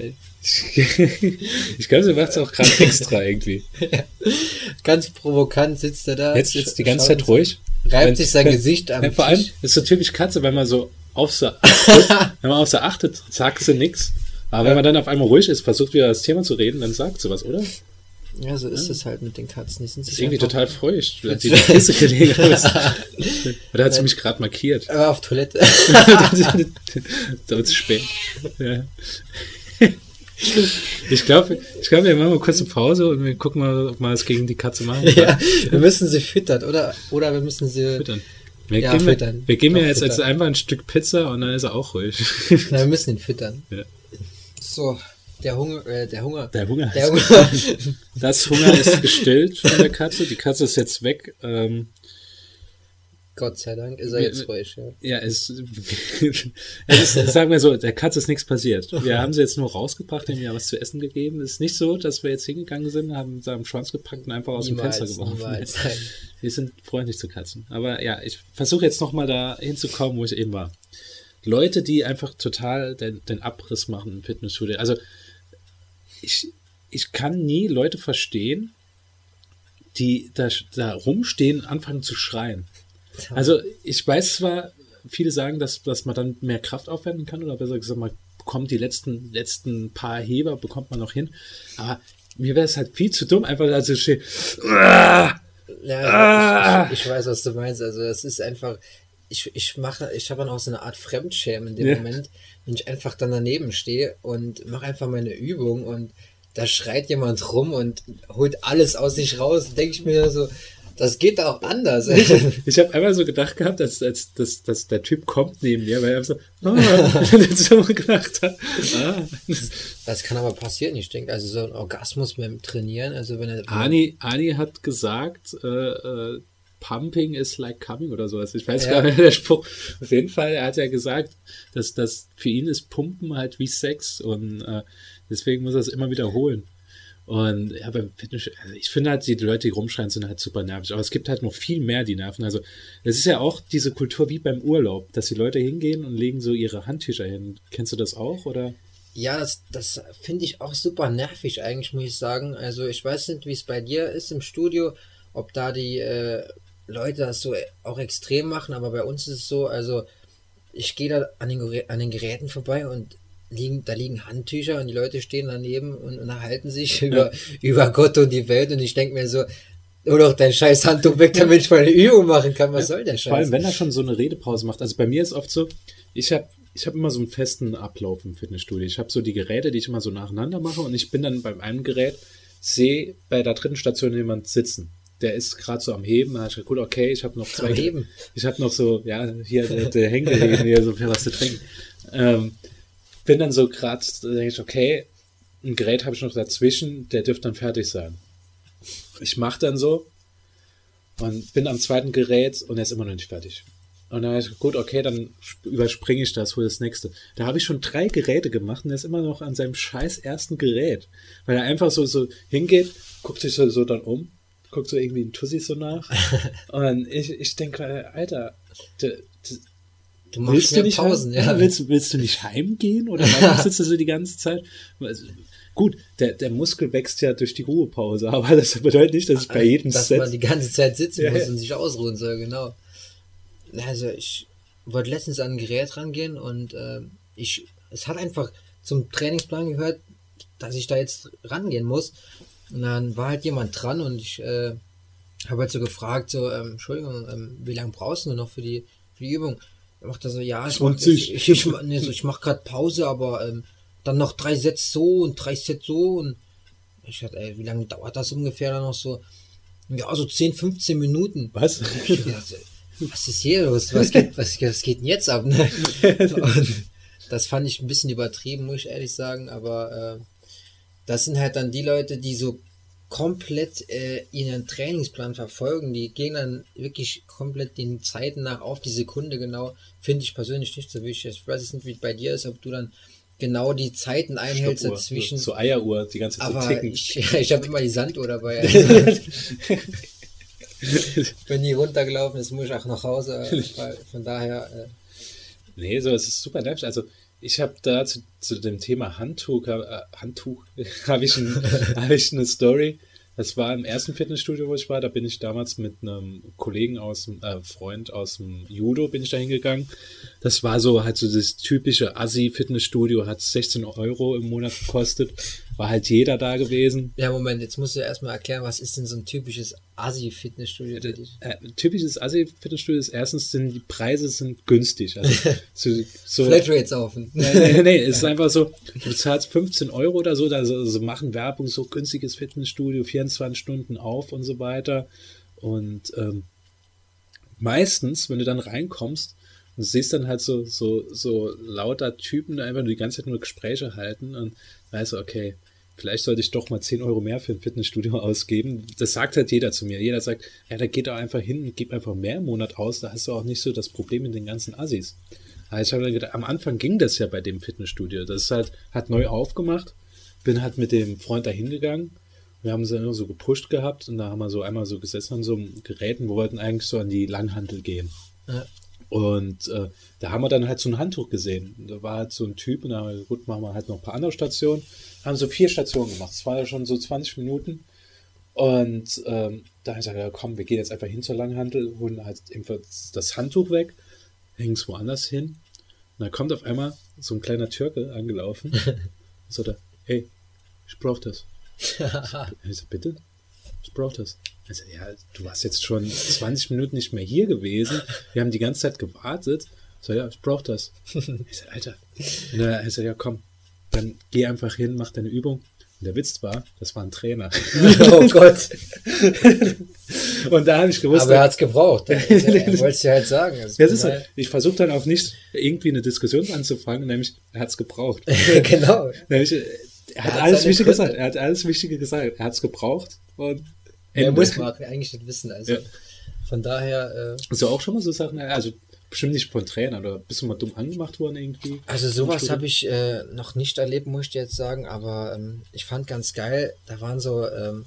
ich glaube, sie macht es auch gerade extra irgendwie. Ganz provokant sitzt er da. Jetzt, jetzt die ganze Zeit ruhig. Reibt sich sein (laughs) Gesicht am Ja, vor allem ist so typisch Katze, wenn man so achtet, (laughs) wenn man auf sie achtet, sagt sie nichts. Aber wenn man dann auf einmal ruhig ist, versucht wieder das Thema zu reden, dann sagt sie was, oder? Ja, so ist es halt mit den Katzen. Die sind sich ist irgendwie total feucht. (laughs) Hat sie Kiste gelegen? (laughs) Oder hat sie mich gerade markiert? Aber auf Toilette. da wird es spät. Ja. Ich glaube, ich glaube, wir machen mal kurz eine Pause und wir gucken mal, ob wir es gegen die Katze machen. ja, wir müssen sie füttern, oder? Oder wir müssen sie. Füttern. Wir Ja, geben, füttern. wir geben ja jetzt als füttern. einfach ein Stück Pizza und dann ist er auch ruhig. Na, wir müssen ihn füttern. Ja. So, der Hunger, äh, der Hunger. Der Hunger. Der (laughs) Hunger. Das Hunger ist gestillt von der Katze. Die Katze ist jetzt weg. Ähm, Gott sei Dank ist er jetzt ruhig, ja. ja, es, (laughs) es ist, sagen wir so, der Katze ist nichts passiert. Wir haben sie jetzt nur rausgebracht, haben ihr was zu essen gegeben. Es ist nicht so, dass wir jetzt hingegangen sind, haben sie am Schwanz gepackt und einfach aus Niemals, dem Fenster geworfen. (laughs) Wir sind freundlich zu Katzen. Aber ja, ich versuche jetzt nochmal da hinzukommen, wo ich eben war. Leute, die einfach total den, den Abriss machen im Fitnessstudio. Also ich, ich kann nie Leute verstehen, die da, da rumstehen, anfangen zu schreien. Also ich weiß zwar, viele sagen, dass, dass man dann mehr Kraft aufwenden kann oder besser gesagt, man bekommt die letzten, letzten paar Heber, bekommt man noch hin. Aber mir wäre es halt viel zu dumm, einfach also stehen. Ja, Ah! ich, ich, ich weiß, was du meinst. Also es ist einfach, ich, ich mache, ich habe dann auch so eine Art Fremdschämen in dem Ja. Moment, wenn ich einfach dann daneben stehe und mache einfach meine Übung und da schreit jemand rum und holt alles aus sich raus, denke ich mir so, das geht auch anders. (laughs) Ich habe einmal so gedacht gehabt, als, als dass, dass der Typ kommt neben mir, weil er so, ah, (laughs) so gedacht hat, ah. Das kann aber passieren, ich denke, also so ein Orgasmus beim Trainieren, also wenn er Ani, Ani hat gesagt, äh, äh, Pumping is like coming oder sowas. Ich weiß Ja. gar nicht der Spruch. Auf jeden Fall, er hat ja gesagt, dass das für ihn ist Pumpen halt wie Sex und äh, deswegen muss er es immer wiederholen. Und ja, beim Fitness, also ich finde halt, die Leute, die rumschreien, sind halt super nervig. Aber es gibt halt noch viel mehr, die nerven. Also, es ist ja auch diese Kultur wie beim Urlaub, dass die Leute hingehen und legen so ihre Handtücher hin. Kennst du das auch, oder? Ja, das, das finde ich auch super nervig eigentlich, muss ich sagen. Also ich weiß nicht, wie es bei dir ist im Studio, ob da die äh, Leute das so auch extrem machen, aber bei uns ist es so, also ich gehe da an den, an den Geräten vorbei und liegen, da liegen Handtücher und die Leute stehen daneben und unterhalten sich über, über Gott und die Welt und ich denke mir so, hol doch dein scheiß Handtuch weg, damit ich meine Übung machen kann. Was soll der Scheiß? Vor allem, wenn er schon so eine Redepause macht. Also bei mir ist oft so, ich habe ich hab immer so einen festen Ablauf im Fitnessstudio. Ich habe so die Geräte, die ich immer so nacheinander mache und ich bin dann beim einen Gerät, sehe bei der dritten Station jemand sitzen. Der ist gerade so am Heben. Da hab ich gedacht, gut, okay, ich habe noch zwei. Am Heben? Ich habe noch so, ja, hier der, der Henkel hier so für was zu trinken. Ähm, bin dann so gerade, da denke ich, okay, ein Gerät habe ich noch dazwischen, der dürfte dann fertig sein. Ich mache dann so und bin am zweiten Gerät und er ist immer noch nicht fertig. Und dann habe ich gut, okay, dann überspringe ich das, hol das nächste. Da habe ich schon drei Geräte gemacht und er ist immer noch an seinem scheiß ersten Gerät. Weil er einfach so, so hingeht, guckt sich so, so dann um, guckt so irgendwie in Tussi so nach. (laughs) und ich, ich denke, Alter, du, du willst du nicht Pausen, heim, ja. willst, willst du nicht heimgehen oder warum sitzt du so die ganze Zeit? Also, gut, der, der Muskel wächst ja durch die Ruhepause, (laughs) aber das bedeutet nicht, dass ich bei jedem dass Set... Dass man die ganze Zeit sitzen ja, muss und sich ausruhen soll, genau. Also ich wollte letztens an ein Gerät rangehen und äh, ich, es hat einfach zum Trainingsplan gehört, dass ich da jetzt rangehen muss. Und dann war halt jemand dran und ich äh, habe halt so gefragt, so, ähm, Entschuldigung, ähm, wie lange brauchst du noch für die, für die Übung? Er macht er so, ja, ich mach, ich, ich, ich, nee, so, ich mach gerade Pause, aber ähm, dann noch drei Sätze so und drei Sätze so und ich dachte, ey, wie lange dauert das ungefähr dann noch so? Ja, so 10, 15 Minuten. Was? was ist hier los? Was geht, was, was geht denn jetzt ab? Ne? (laughs) Das fand ich ein bisschen übertrieben, muss ich ehrlich sagen, aber äh, das sind halt dann die Leute, die so komplett äh, ihren Trainingsplan verfolgen, die gehen dann wirklich komplett den Zeiten nach auf die Sekunde genau, finde ich persönlich nicht so wichtig. Ich weiß nicht, wie bei dir ist, ob du dann genau die Zeiten einhältst dazwischen. So, so Eieruhr, die ganze Zeit aber so ticken. Ich, (laughs) ich habe immer die Sanduhr dabei. (laughs) Bin nie runtergelaufen, jetzt muss ich auch nach Hause. (laughs) Von daher. Äh, nee, so, es ist super nervig. Also, ich habe da zu, zu, dem Thema Handtuch, äh, Handtuch, (laughs) habe ich, ein, (laughs) hab ich eine Story. Das war im ersten Fitnessstudio, wo ich war. Da bin ich damals mit einem Kollegen aus dem, äh, Freund aus dem Judo, bin ich da hingegangen. Das war so halt so das typische Assi-Fitnessstudio, hat 16 Euro im Monat gekostet war halt jeder da gewesen. Ja, Moment, jetzt musst du erstmal erklären, was ist denn so ein typisches Asi-Fitnessstudio äh, äh, typisches Asi-Fitnessstudio ist erstens sind die Preise sind günstig. Also (laughs) so, so Flatrates offen. (laughs) Nee, nee, nee, es ist einfach so, du zahlst 15 Euro oder so, da so, so machen Werbung, so günstiges Fitnessstudio, 24 Stunden auf und so weiter. Und ähm, meistens, wenn du dann reinkommst, und siehst dann halt so, so, so lauter Typen, die einfach nur die ganze Zeit nur Gespräche halten und weißt du, okay, vielleicht sollte ich doch mal 10 Euro mehr für ein Fitnessstudio (laughs) ausgeben. Das sagt halt jeder zu mir. Jeder sagt, ja, da geht doch einfach hin und gib einfach mehr im Monat aus. Da hast du auch nicht so das Problem mit den ganzen Assis. Also ich habe dann gedacht, am Anfang ging das ja bei dem Fitnessstudio. Das ist halt, hat neu aufgemacht. Bin halt mit dem Freund da hingegangen. Wir haben sie immer so gepusht gehabt und da haben wir so einmal so gesessen an so einem Geräten. Wir wollten eigentlich so an die Langhandel gehen. Ja. Und äh, da haben wir dann halt so ein Handtuch gesehen. Da war halt so ein Typ und da haben wir, gut, machen wir halt noch ein paar andere Stationen haben so vier Stationen gemacht. Es war ja schon so 20 Minuten. Und ähm, da habe ich gesagt, ja, komm, wir gehen jetzt einfach hin zur Langhandel, holen halt das Handtuch weg, hängen es woanders hin. Und dann kommt auf einmal so ein kleiner Türke angelaufen (laughs) und so da, hey, ich brauche das. (laughs) ich so, bitte? Ich brauche das. Also, ja, du warst jetzt schon 20 Minuten nicht mehr hier gewesen. Wir haben die ganze Zeit gewartet. So, ja, ich brauche das. (laughs) Ich so, Alter. Und er so, ja, komm, dann geh einfach hin, mach deine Übung. Und der Witz war, das war ein Trainer. (laughs) oh Gott. (laughs) und da habe ich gewusst. Aber er hat es gebraucht. (laughs) Er wollte es ja halt sagen. Also ist halt, ich versuche dann auch nicht irgendwie eine Diskussion anzufangen, nämlich er hat es gebraucht. genau. Nämlich, er hat, er alles Wichtige gesagt. Er hat alles Wichtige gesagt. Er hat es gebraucht und er muss man eigentlich nicht wissen. Also ja. von daher. Äh, Hast du auch schon mal so Sachen? Also Bestimmt nicht von Trainern oder bist du mal dumm angemacht worden irgendwie? Also sowas habe ich äh, noch nicht erlebt, muss ich jetzt sagen, aber ähm, ich fand ganz geil, da waren so ähm,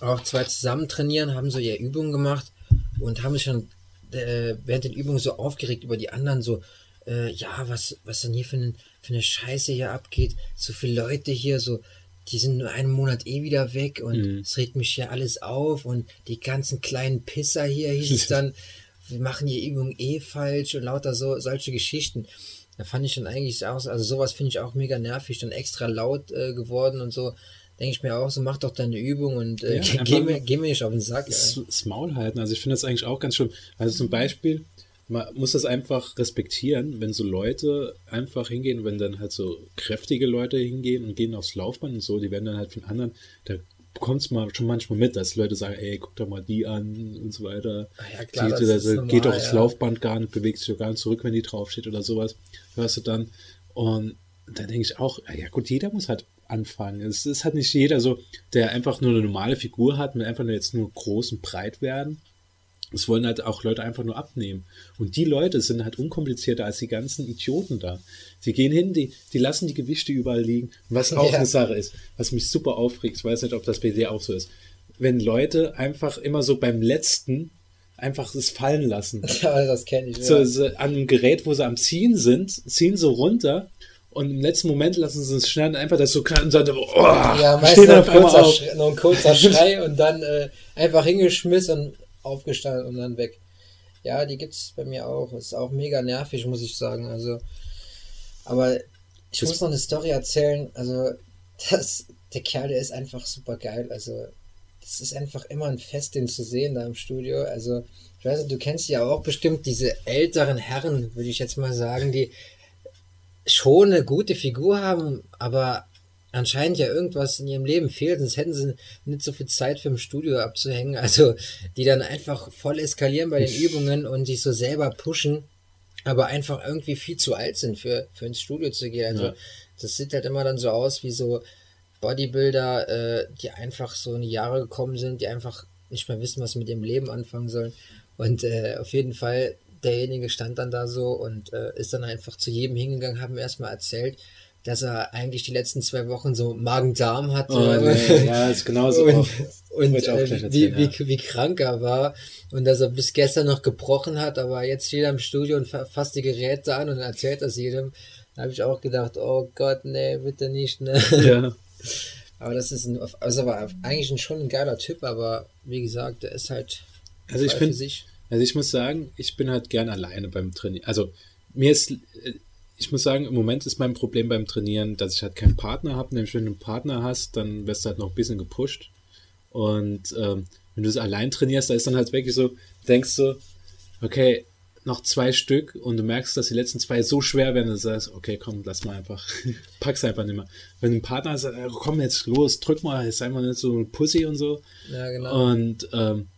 auch zwei zusammen trainieren, haben so ihre Übungen gemacht und haben sich schon äh, während den Übungen so aufgeregt über die anderen, so, äh, ja, was, was denn hier für, ein, für eine Scheiße hier abgeht, so viele Leute hier, so, die sind nur einen Monat eh wieder weg und mhm. es regt mich hier alles auf und die ganzen kleinen Pisser hier hieß es dann (laughs) wir machen die Übung eh falsch und lauter so solche Geschichten. Da fand ich dann eigentlich auch, also sowas finde ich auch mega nervig, dann extra laut äh, geworden und so. Denke ich mir auch so, mach doch deine Übung und äh, ja, geh, mir, geh mir nicht auf den Sack. Das, das Maul halten, also ich finde das eigentlich auch ganz schön. Also zum Beispiel, man muss das einfach respektieren, wenn so Leute einfach hingehen, wenn dann halt so kräftige Leute hingehen und gehen aufs Laufband und so, die werden dann halt von anderen, da bekommt es mal schon manchmal mit, dass Leute sagen, ey, guck doch mal die an und so weiter. Ah ja, klar, die, das normal, geht doch aufs ja. Laufband gar nicht, bewegt sich doch gar nicht zurück, wenn die draufsteht oder sowas. Hörst du dann. Und da denke ich auch, ja gut, jeder muss halt anfangen. Es ist halt nicht jeder so, der einfach nur eine normale Figur hat, mit einfach nur jetzt nur groß und breit werden. Es wollen halt auch Leute einfach nur abnehmen. Und die Leute sind halt unkomplizierter als die ganzen Idioten da. Sie gehen hin, die, die lassen die Gewichte überall liegen. Was auch Ja. eine Sache ist, was mich super aufregt, ich weiß nicht, ob das bei dir auch so ist. Wenn Leute einfach immer so beim letzten einfach es fallen lassen. (laughs) Ja, das kenne ich. So, ja. so an einem Gerät, wo sie am Ziehen sind, ziehen so runter und im letzten Moment lassen sie es schnell einfach das so klar und sagen, oh, Ja, meistens stehen noch ein, auf einmal kurzer, auf. Schrei, noch ein kurzer (laughs) Schrei und dann äh, einfach hingeschmissen und aufgestanden und dann weg. Ja, die gibt's bei mir auch. Ist auch mega nervig, muss ich sagen. Also, aber ich Das- muss noch eine Story erzählen. Also, das, der Kerl, der ist einfach super geil. Also, das ist einfach immer ein Fest, den zu sehen da im Studio. Also, ich weiß nicht, du kennst ja auch bestimmt diese älteren Herren, würde ich jetzt mal sagen, die schon eine gute Figur haben, aber anscheinend ja irgendwas in ihrem Leben fehlt, sonst hätten sie nicht so viel Zeit für im Studio abzuhängen. (laughs) Also die dann einfach voll eskalieren bei den Übungen und sich so selber pushen, aber einfach irgendwie viel zu alt sind für, für ins Studio zu gehen. Also Ja. das sieht halt immer dann so aus wie so Bodybuilder, äh, die einfach so in die Jahre gekommen sind, die einfach nicht mehr wissen, was mit ihrem Leben anfangen sollen. Und äh, auf jeden Fall, derjenige stand dann da so und äh, ist dann einfach zu jedem hingegangen, haben erstmal erzählt, dass er eigentlich die letzten zwei Wochen so Magen-Darm hatte. Oh, nee, ja, ist genauso und, auch. und äh, wie, erzählen, wie, wie krank er war und dass er bis gestern noch gebrochen hat, aber jetzt steht er im Studio und fa- fasst die Geräte an und erzählt das jedem. Da habe ich auch gedacht, oh Gott, nee, bitte nicht, ne? Ja. (laughs) Aber das ist ein, also war eigentlich ein, schon ein geiler Typ, aber wie gesagt, der ist halt Also ich finde, für sich. Also ich muss sagen, ich bin halt gern alleine beim Trainieren. Also mir ist, äh, ich muss sagen, im Moment ist mein Problem beim Trainieren, dass ich halt keinen Partner habe. Nämlich wenn du einen Partner hast, dann wirst du halt noch ein bisschen gepusht. Und ähm, wenn du es allein trainierst, da ist dann halt wirklich so, denkst du, okay, noch zwei Stück und du merkst, dass die letzten zwei so schwer werden, dass du sagst, okay, komm, lass mal einfach, (laughs) pack's einfach nicht mehr. Wenn du einen Partner hast, äh, komm jetzt los, drück mal, ist einfach nicht so ein Pussy und so. Ja, genau. Und ähm,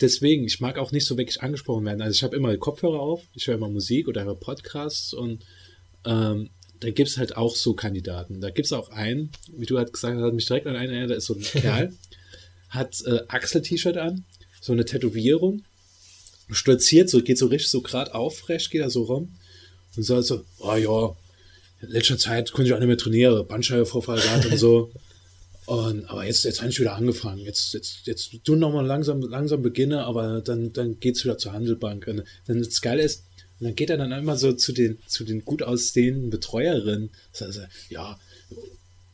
deswegen, ich mag auch nicht so wirklich angesprochen werden. Also ich habe immer Kopfhörer auf, ich höre immer Musik oder höre Podcasts und ähm, da gibt es halt auch so Kandidaten. Da gibt es auch einen, wie du halt gesagt hast, hat mich direkt an einen erinnert, da ist so ein (laughs) Kerl, hat äh, Axel-T-Shirt an, so eine Tätowierung, stolziert, so geht so richtig so gerade aufrecht, geht er so rum und sagt so, oh ja, in letzter Zeit konnte ich auch nicht mehr trainieren, Bandscheibenvorfall gehabt und so. (laughs) Und, aber jetzt, jetzt habe ich wieder angefangen. Jetzt, jetzt, jetzt du nochmal langsam, langsam beginne, aber dann, dann geht's wieder zur Handelbank. Und dann das Geile ist, und dann geht er dann immer so zu den, zu den gut aussehenden Betreuerinnen. Also, ja,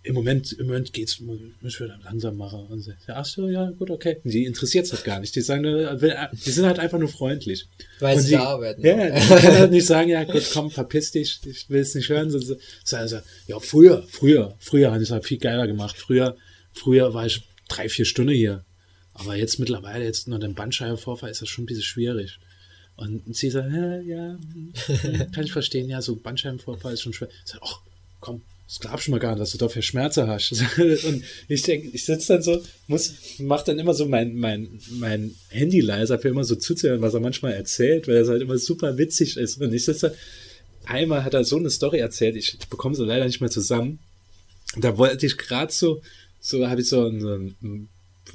im Moment, im Moment geht's, müssen wir dann langsam machen. Und ja, ach so, ja, gut, okay. Die interessiert's halt gar nicht. Die sagen, nur, die sind halt einfach nur freundlich. Weil Und sie da arbeiten. Ja, die können halt nicht sagen, ja, gut, komm, verpiss dich, ich will es nicht hören. So, so, so, also, ja, früher, früher, früher habe ich es halt viel geiler gemacht. Früher, früher war ich drei, vier Stunden hier. Aber jetzt mittlerweile, jetzt noch den Bandscheibenvorfall, ist das schon ein bisschen schwierig. Und sie sagt, ja, ja, kann ich verstehen, ja, so Bandscheibenvorfall ist schon schwer. Ich sag, ach, komm, das glaubst du mal gar nicht, dass du dafür Schmerzen hast. (laughs) Und ich denke, ich sitze dann so, muss, mach dann immer so mein, mein, mein Handy leiser, für immer so zuzuhören, was er manchmal erzählt, weil es halt immer super witzig ist. Und ich sitze einmal hat er so eine Story erzählt, ich, ich bekomme sie leider nicht mehr zusammen. Da wollte ich gerade so, so habe ich so eine,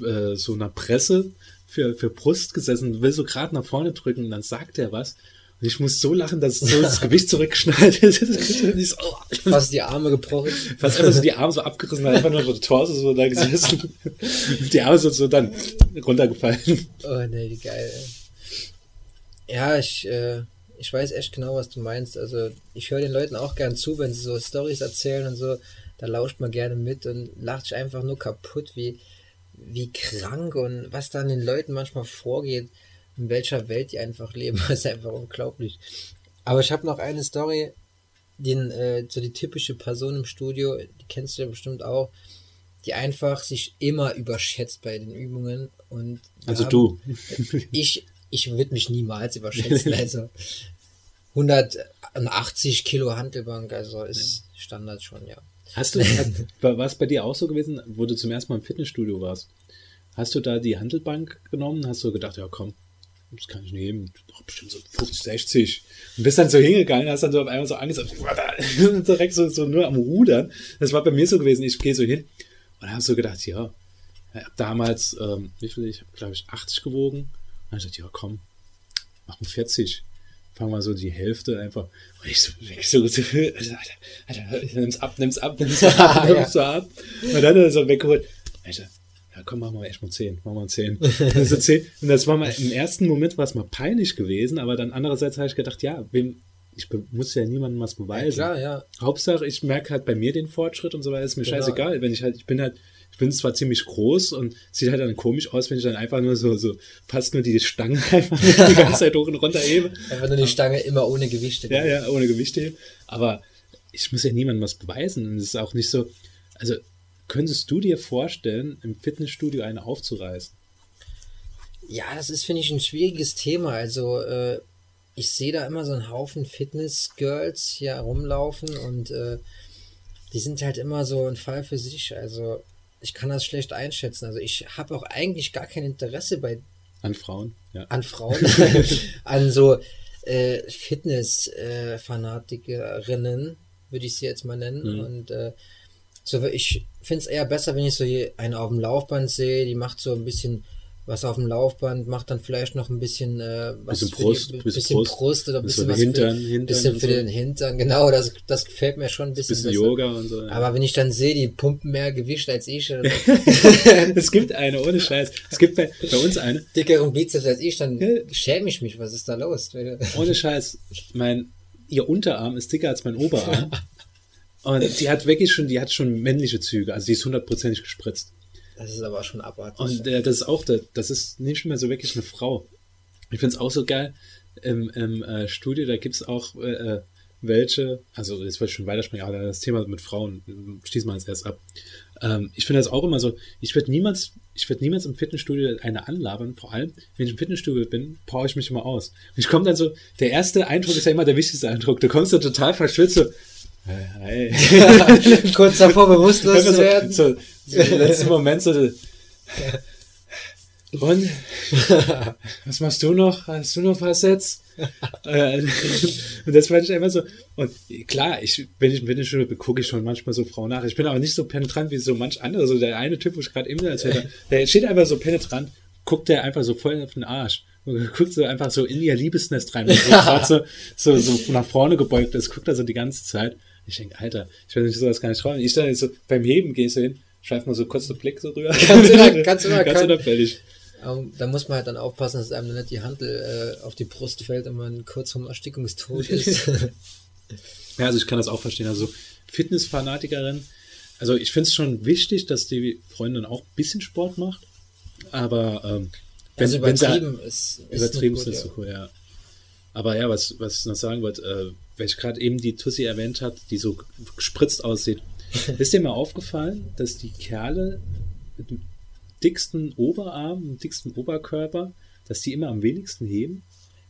äh, so einer Presse für, für Brust gesessen, will so gerade nach vorne drücken und dann sagt er was. Ich muss so lachen, dass so das Gewicht zurückgeschnallt (laughs) ist. So, oh, Fast die Arme gebrochen. fast einfach so die Arme so abgerissen, einfach nur so der Torso so da gesessen. Die Arme sind so dann runtergefallen. Oh ne, wie geil. Ey. Ja, ich, äh, ich weiß echt genau, was du meinst. Also ich höre den Leuten auch gern zu, wenn sie so Stories erzählen und so. Da lauscht man gerne mit und lacht sich einfach nur kaputt, wie, wie krank und was da an den Leuten manchmal vorgeht, in welcher Welt die einfach leben. Das (laughs) ist einfach unglaublich. Aber ich habe noch eine Story, den, äh, so die typische Person im Studio, die kennst du ja bestimmt auch, die einfach sich immer überschätzt bei den Übungen und Also haben- du. (laughs) ich, ich würde mich niemals überschätzen. (laughs) Also 180 Kilo Handelbank, also ist Standard schon, ja. Hast du, war es bei dir auch so gewesen, wo du zum ersten Mal im Fitnessstudio warst? Hast du da die Handelbank genommen? Hast du gedacht, ja komm, das kann ich nehmen, oh, bestimmt so 50, 60. Und bist dann so hingegangen, hast dann so auf einmal so und (laughs) direkt so, so nur am Rudern. Das war bei mir so gewesen, ich gehe so hin und habe so gedacht, ja, ich damals, ähm, wie viel, ich habe glaube ich 80 gewogen. Und dann ich gesagt, ja komm, machen 40. Fangen wir so die Hälfte einfach. Und ich so, ich so, so (laughs) Alter, Alter, nimm's ab, nimm's ab, nimm's ab, (laughs) nimm's ab. Und dann hat er so weggeholt. Alter, ja komm, machen wir echt mal 10, machen wir 10. Also 10. Und das war mal, im ersten Moment war es mal peinlich gewesen, aber dann andererseits habe ich gedacht, ja, wem, ich muss ja niemandem was beweisen. Ja, klar, ja. Hauptsache, ich merke halt bei mir den Fortschritt und so weiter, ist mir Genau. scheißegal. Wenn ich halt, ich bin halt, ich bin zwar ziemlich groß und sieht halt dann komisch aus, wenn ich dann einfach nur so, so fast nur die Stange (laughs) einfach die ganze Zeit hoch und runter hebe. Einfach nur die Stange immer ohne Gewichte. Ja, ja, ohne Gewicht hebe. Aber ich muss ja niemandem was beweisen. Und es ist auch nicht so, also könntest du dir vorstellen, im Fitnessstudio eine aufzureißen? Ja, das ist, finde ich, ein schwieriges Thema. Also, äh, ich sehe da immer so einen Haufen Fitness-Girls hier rumlaufen und äh, die sind halt immer so ein Fall für sich. Also, ich kann das schlecht einschätzen. Also, ich habe auch eigentlich gar kein Interesse bei An Frauen? Ja. an Frauen, (laughs) an so äh, Fitness-Fanatikerinnen, würde ich sie jetzt mal nennen. Mhm. Und äh, so, ich finde es eher besser, wenn ich so eine auf dem Laufband sehe, die macht so ein bisschen was auf dem Laufband, macht dann vielleicht noch ein bisschen äh, was Bisschen für Brust, die, bisschen Brust, Brust, oder ein bisschen bisschen was Hintern, für, Hintern bisschen für so. den Hintern, genau, das, das gefällt mir schon ein bisschen, Bisschen besser. Yoga und so. ja. Aber wenn ich dann sehe, die pumpen mehr Gewicht als ich, (laughs) es gibt eine, ohne Scheiß. Es gibt bei, bei uns eine, dickeren Bizeps als ich, dann schäme ich mich, was ist da los? ohne Scheiß. Mein, ihr Unterarm ist dicker als mein Oberarm. (laughs) Und die hat wirklich schon, die hat schon männliche Züge. Also die ist hundertprozentig gespritzt. Das ist aber schon abartig. Und äh, das ist auch, das ist nicht mehr so wirklich eine Frau. Ich finde es auch so geil. Im, im äh, Studio, da gibt es auch äh, äh, welche, also jetzt wollte ich schon weiterspringen, aber das Thema mit Frauen äh, schließen wir jetzt erst ab. Ähm, ich finde das auch immer so, ich werde niemals, ich werde niemals im Fitnessstudio eine anlabern, vor allem, wenn ich im Fitnessstudio bin, brauche ich mich immer aus. Und ich komme dann so, der erste Eindruck ist ja immer der wichtigste Eindruck. Du kommst so total verschwitzt, so, hey. (laughs) Kurz davor bewusstlos zu werden. so, so im letzten Moment so. Und was machst du noch? Hast du noch was jetzt? Äh, und das fand ich einfach so. Und klar, ich, wenn ich, wenn ich schon gucke ich schon manchmal so Frauen nach. Ich bin aber nicht so penetrant wie so manch andere. So der eine Typ, wo ich gerade eben erzählt habe, der steht einfach so penetrant, guckt der einfach so voll auf den Arsch. Und guckt so einfach so in ihr Liebesnest rein. So, (laughs) so, so, so nach vorne gebeugt ist, guckt er so die ganze Zeit. Ich denke, Alter, ich werde mich sowas gar nicht trauen. Ich dann jetzt so, beim Heben gehst du hin, schreib mal so kurz den Blick so rüber. (laughs) Ganz immer- ganz immer ganz unauffällig. Ähm, da muss man halt dann aufpassen, dass einem nicht die Handel äh, auf die Brust fällt und man kurz vom Erstickungstod ist. (laughs) Ja, also ich kann das auch verstehen. Also Fitnessfanatikerin, also ich finde es schon wichtig, dass die Freundin auch ein bisschen Sport macht, aber ähm, wenn, also wenn sie übertrieben ist, ist übertrieben nicht ist nicht so cool, ja. Aber ja, was, was ich noch sagen wollte, äh, weil ich gerade eben die Tussi erwähnt hat, die so gespritzt aussieht. (laughs) ist dir mal aufgefallen, dass die Kerle mit dem dicksten Oberarm, dem dicksten Oberkörper, dass die immer am wenigsten heben?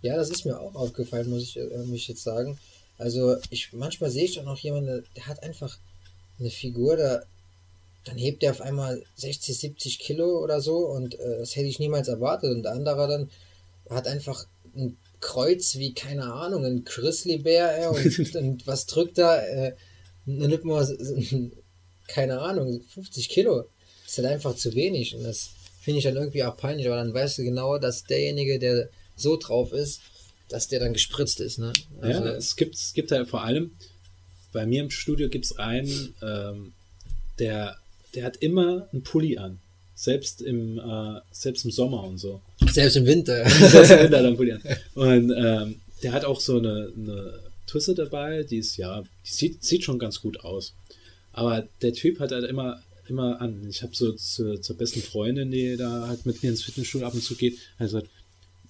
Ja, das ist mir auch aufgefallen, muss ich äh, mich jetzt sagen. Also ich manchmal sehe ich doch noch jemanden, der hat einfach eine Figur, da dann hebt der auf einmal 60, 70 Kilo oder so und äh, das hätte ich niemals erwartet. Und der andere dann hat einfach ein Kreuz wie, keine Ahnung, ein Grizzlybär und, (laughs) und was drückt da? Äh, so- so- keine Ahnung, 50 Kilo. Das ist halt einfach zu wenig und das finde ich dann irgendwie auch peinlich, aber dann weißt du genau, dass derjenige, der so drauf ist, dass der dann gespritzt ist, ne? Also, ja, es gibt, es gibt ja vor allem, bei mir im Studio gibt es einen, ähm, der, der hat immer einen Pulli an. Selbst im, äh, selbst im Sommer und so. selbst im Winter. (laughs) Selbst im Winter (laughs) er an. Und ähm, der hat auch so eine, eine Tusse dabei, die ist ja, die sieht, sieht schon ganz gut aus. Aber der Typ hat halt immer, immer an. Ich habe so zu, zur besten Freundin, die da halt mit mir ins Fitnessstudio ab und zu geht, hat gesagt,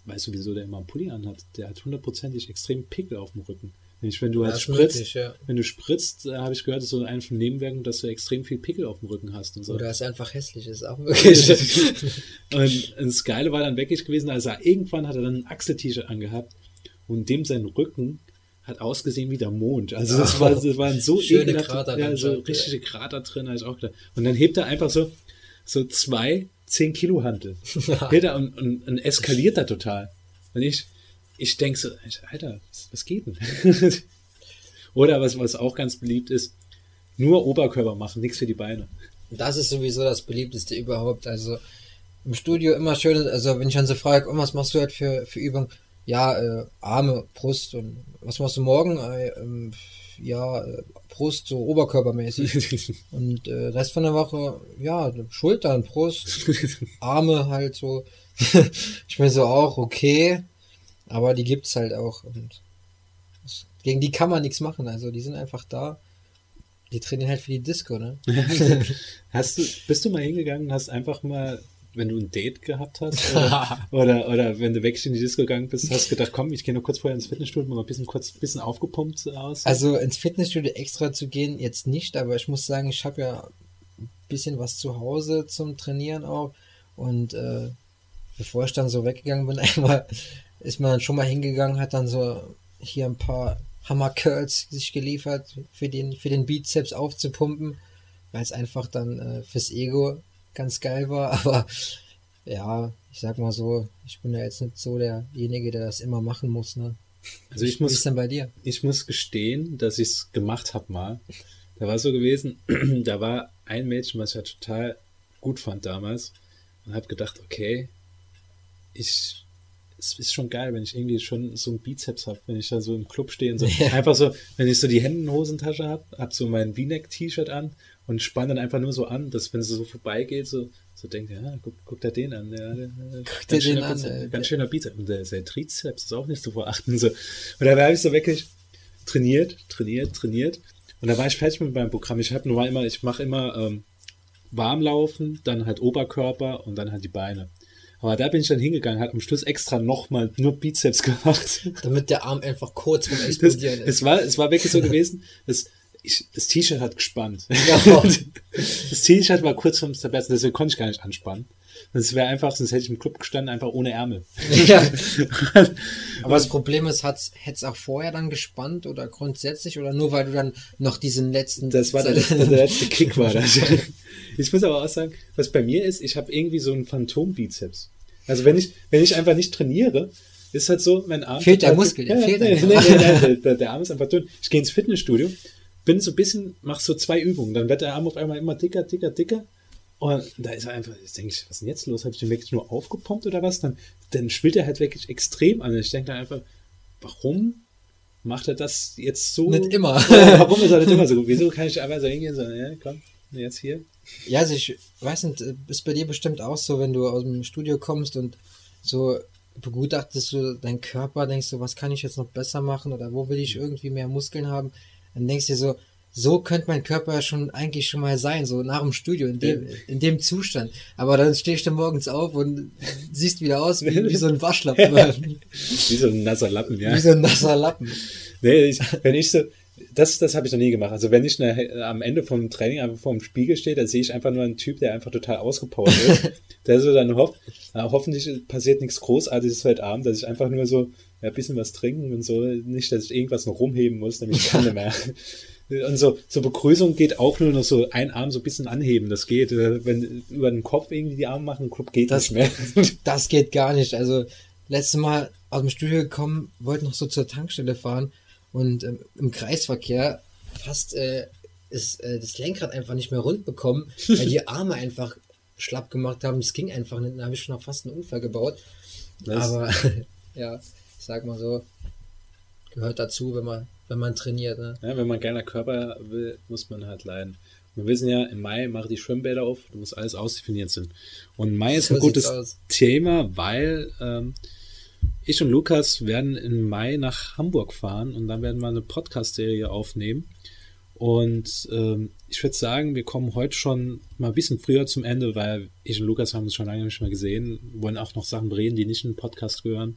weißt du, wieso der immer einen Pulli anhat? Der hat hundertprozentig extrem Pickel auf dem Rücken. Nämlich, wenn du halt spritzt, möglich, ja. wenn du spritzt, äh, habe ich gehört, ist so eine von Nebenwirkungen, dass du extrem viel Pickel auf dem Rücken hast und so. Oder ist einfach hässlich, ist auch möglich. (laughs) und das Geile war dann wirklich gewesen, als er irgendwann hat er dann ein Achsel-T-Shirt angehabt und dem sein Rücken hat ausgesehen wie der Mond. Also das war, das waren so Schöne Krater ja, so schon, richtige Krater drin, habe ich auch gedacht. Und dann hebt er einfach so, so zwei 10 Kilo Hantel. (laughs) Hebt er und, und, und eskaliert da total. Und ich, ich denke so, Alter, was, geht denn? (laughs) Oder was, was auch ganz beliebt ist, nur Oberkörper machen, nichts für die Beine. Das ist sowieso das beliebteste überhaupt. Also im Studio immer schön, also wenn ich dann so frage, oh, was machst du halt für, für Übungen? Ja, äh, Arme, Brust und was machst du morgen? Äh, ähm, ja, äh, Brust so oberkörpermäßig. (laughs) und äh, Rest von der Woche, ja, Schultern, Brust, (laughs) Arme halt so. ich bin so auch, okay. Aber die gibt's halt auch. Und gegen die kann man nichts machen. Also die sind einfach da. Die trainieren halt für die Disco, ne? (laughs) hast du, bist du mal hingegangen und hast einfach mal, wenn du ein Date gehabt hast, oder, (laughs) oder, oder, wenn du wirklich in die Disco gegangen bist, hast du gedacht, komm, ich gehe nur kurz vorher ins Fitnessstudio, mal ein bisschen kurz, ein bisschen aufgepumpt aus. Also ins Fitnessstudio extra zu gehen, jetzt nicht, aber ich muss sagen, ich habe ja ein bisschen was zu Hause zum Trainieren auch. Und äh, bevor ich dann so weggegangen bin, (laughs) einmal ist man dann schon mal hingegangen, hat dann so hier ein paar Hammer Curls sich geliefert, für den, für den Bizeps aufzupumpen, weil es einfach dann äh, fürs Ego ganz geil war. (laughs) Aber ja, ich sag mal so, ich bin ja jetzt nicht so derjenige, der das immer machen muss. Ne? Also ich muss, Wie ist denn bei dir? Ich muss gestehen, dass ich es gemacht habe mal. Da war so gewesen, (clears throat) da war ein Mädchen, was ich ja total gut fand damals und habe gedacht, okay, ich es ist schon geil, wenn ich irgendwie schon so einen Bizeps habe, wenn ich da so im Club stehe und so. (laughs) Ja. Einfach so, wenn ich so die Hände in der Hosentasche habe, hab so mein V-Neck-T-Shirt an und spann dann einfach nur so an, dass wenn es so vorbeigeht, so, so denkt, ja, guck, guck da den an. Der, der, guck ganz, schöner, an, Bizeps, äh, ganz schöner Bizeps. Und der, der Trizeps ist auch nicht zu verachten. So. Und da habe ich so wirklich trainiert, trainiert, trainiert. Und da war ich fertig mit meinem Programm. Ich habe nur immer, ich mache immer ähm, Warmlaufen, dann halt Oberkörper und dann halt die Beine. Aber da bin ich dann hingegangen, hat am Schluss extra nochmal nur Bizeps (laughs) gemacht. Damit der Arm einfach kurz vom Explodieren das, ist. Es war, es war wirklich so gewesen, ich, das T-Shirt hat gespannt. Ja. (laughs) das T-Shirt war kurz vorm Zerbersten, deswegen konnte ich gar nicht anspannen. Das wäre einfach, sonst hätte ich im Club gestanden, einfach ohne Ärmel. (laughs) Ja. Aber das Problem ist, hätte es auch vorher dann gespannt oder grundsätzlich oder nur weil du dann noch diesen letzten. Das war der letzte, der letzte Kick war das. (laughs) Ich muss aber auch sagen, was bei mir ist, ich habe irgendwie so einen Phantom-Bizeps. Also wenn ich, wenn ich einfach nicht trainiere, ist halt so, mein Arm. Fehlt der Muskel, der fehlt der, der, Arm ist einfach dünn. Ich gehe ins Fitnessstudio, bin so ein bisschen, mach so zwei Übungen, dann wird der Arm auf einmal immer dicker, dicker, dicker. Und da ist er einfach, jetzt denke ich, was ist denn jetzt los? Habe ich den wirklich nur aufgepumpt oder was? Dann, dann spielt er halt wirklich extrem an. Ich denke dann einfach, warum macht er das jetzt so? Nicht immer. (laughs) warum ist er nicht immer so? Wieso kann ich einfach so hingehen und sagen, ja, komm, jetzt hier? Ja, also ich weiß nicht, ist bei dir bestimmt auch so, wenn du aus dem Studio kommst und so begutachtest du deinen Körper, denkst du, was kann ich jetzt noch besser machen oder wo will ich irgendwie mehr Muskeln haben? Dann denkst du dir so, so könnte mein Körper schon eigentlich schon mal sein, so nach dem Studio, in dem, in dem Zustand. Aber dann stehst du morgens auf und siehst wieder aus wie, wie so ein Waschlappen. (laughs) wie so ein nasser Lappen, ja. Wie so ein nasser Lappen. Nee, ich, wenn ich so, das, das habe ich noch nie gemacht. Also wenn ich eine, am Ende vom Training einfach vor dem Spiegel stehe, dann sehe ich einfach nur einen Typ, der einfach total ausgepowert ist. (laughs) der so dann hofft, na, hoffentlich passiert nichts Großartiges heute Abend, dass ich einfach nur so ja, ein bisschen was trinken und so, nicht, dass ich irgendwas noch rumheben muss, damit ich kann (laughs) nicht mehr. Und so, zur Begrüßung geht auch nur noch so ein Arm so ein bisschen anheben. Das geht. Äh, wenn über den Kopf irgendwie die Arme machen, geht das, nicht mehr. (laughs) Das geht gar nicht. Also, letztes Mal aus dem Studio gekommen, wollte noch so zur Tankstelle fahren und ähm, im Kreisverkehr fast äh, ist äh, das Lenkrad einfach nicht mehr rund bekommen, weil die (laughs) Arme einfach schlapp gemacht haben. Es ging einfach nicht. Da habe ich schon noch fast einen Unfall gebaut. Was? Aber (laughs) ja, ich sag mal so, gehört dazu, wenn man, wenn man trainiert. Ne? Ja, wenn man geiler Körper will, muss man halt leiden. Wir wissen ja, im Mai machen die Schwimmbäder auf, da muss alles ausdefiniert sein. Und Mai ist so ein gutes Thema, weil ähm, ich und Lukas werden im Mai nach Hamburg fahren und dann werden wir eine Podcast-Serie aufnehmen. Und ähm, ich würde sagen, wir kommen heute schon mal ein bisschen früher zum Ende, weil ich und Lukas haben uns schon lange nicht mehr gesehen, wollen auch noch Sachen reden, die nicht in den Podcast gehören.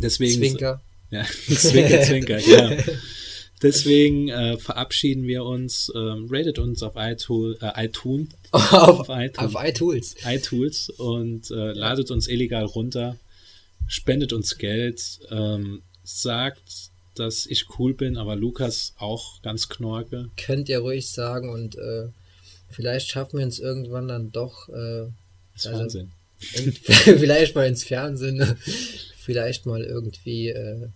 Deswegen, Zwinker. Ja, (laughs) Zwinker, Zwinker, ja. (laughs) Deswegen äh, verabschieden wir uns, ähm, ratet uns auf iTunes, äh, iTunes, (laughs) auf, auf iTunes, auf iTunes, iTunes und äh, ladet uns illegal runter spendet uns Geld, ähm, sagt, dass ich cool bin, aber Lukas auch ganz knorke. Könnt ihr ruhig sagen und äh, vielleicht schaffen wir uns irgendwann dann doch äh, das also, Fernsehen. vielleicht mal ins Fernsehen. vielleicht mal irgendwie, äh,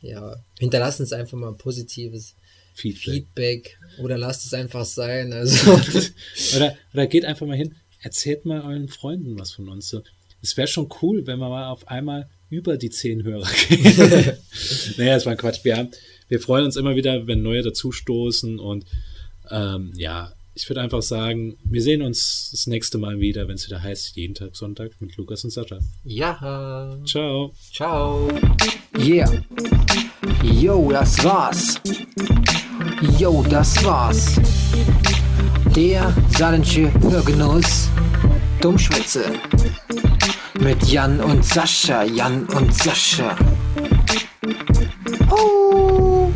ja, hinterlasst uns einfach mal ein positives Feedback. Feedback oder lasst es einfach sein. (laughs) Also oder, oder geht einfach mal hin, erzählt mal euren Freunden was von uns. So, es wäre schon cool, wenn wir mal auf einmal über die zehn Hörer gehen. (laughs) naja, das war Quatsch. Wir, haben, wir freuen uns immer wieder, wenn neue dazustoßen und ähm, ja, ich würde einfach sagen, wir sehen uns das nächste Mal wieder, wenn es wieder heißt, jeden Tag Sonntag mit Lukas und Sascha. Ja. Ciao. Ciao. Yeah. Yo, das war's. Yo, das war's. Der saarländische Hörgenuss Dummschwätze. Mit Jan und Sascha, Jan und Sascha. Oh.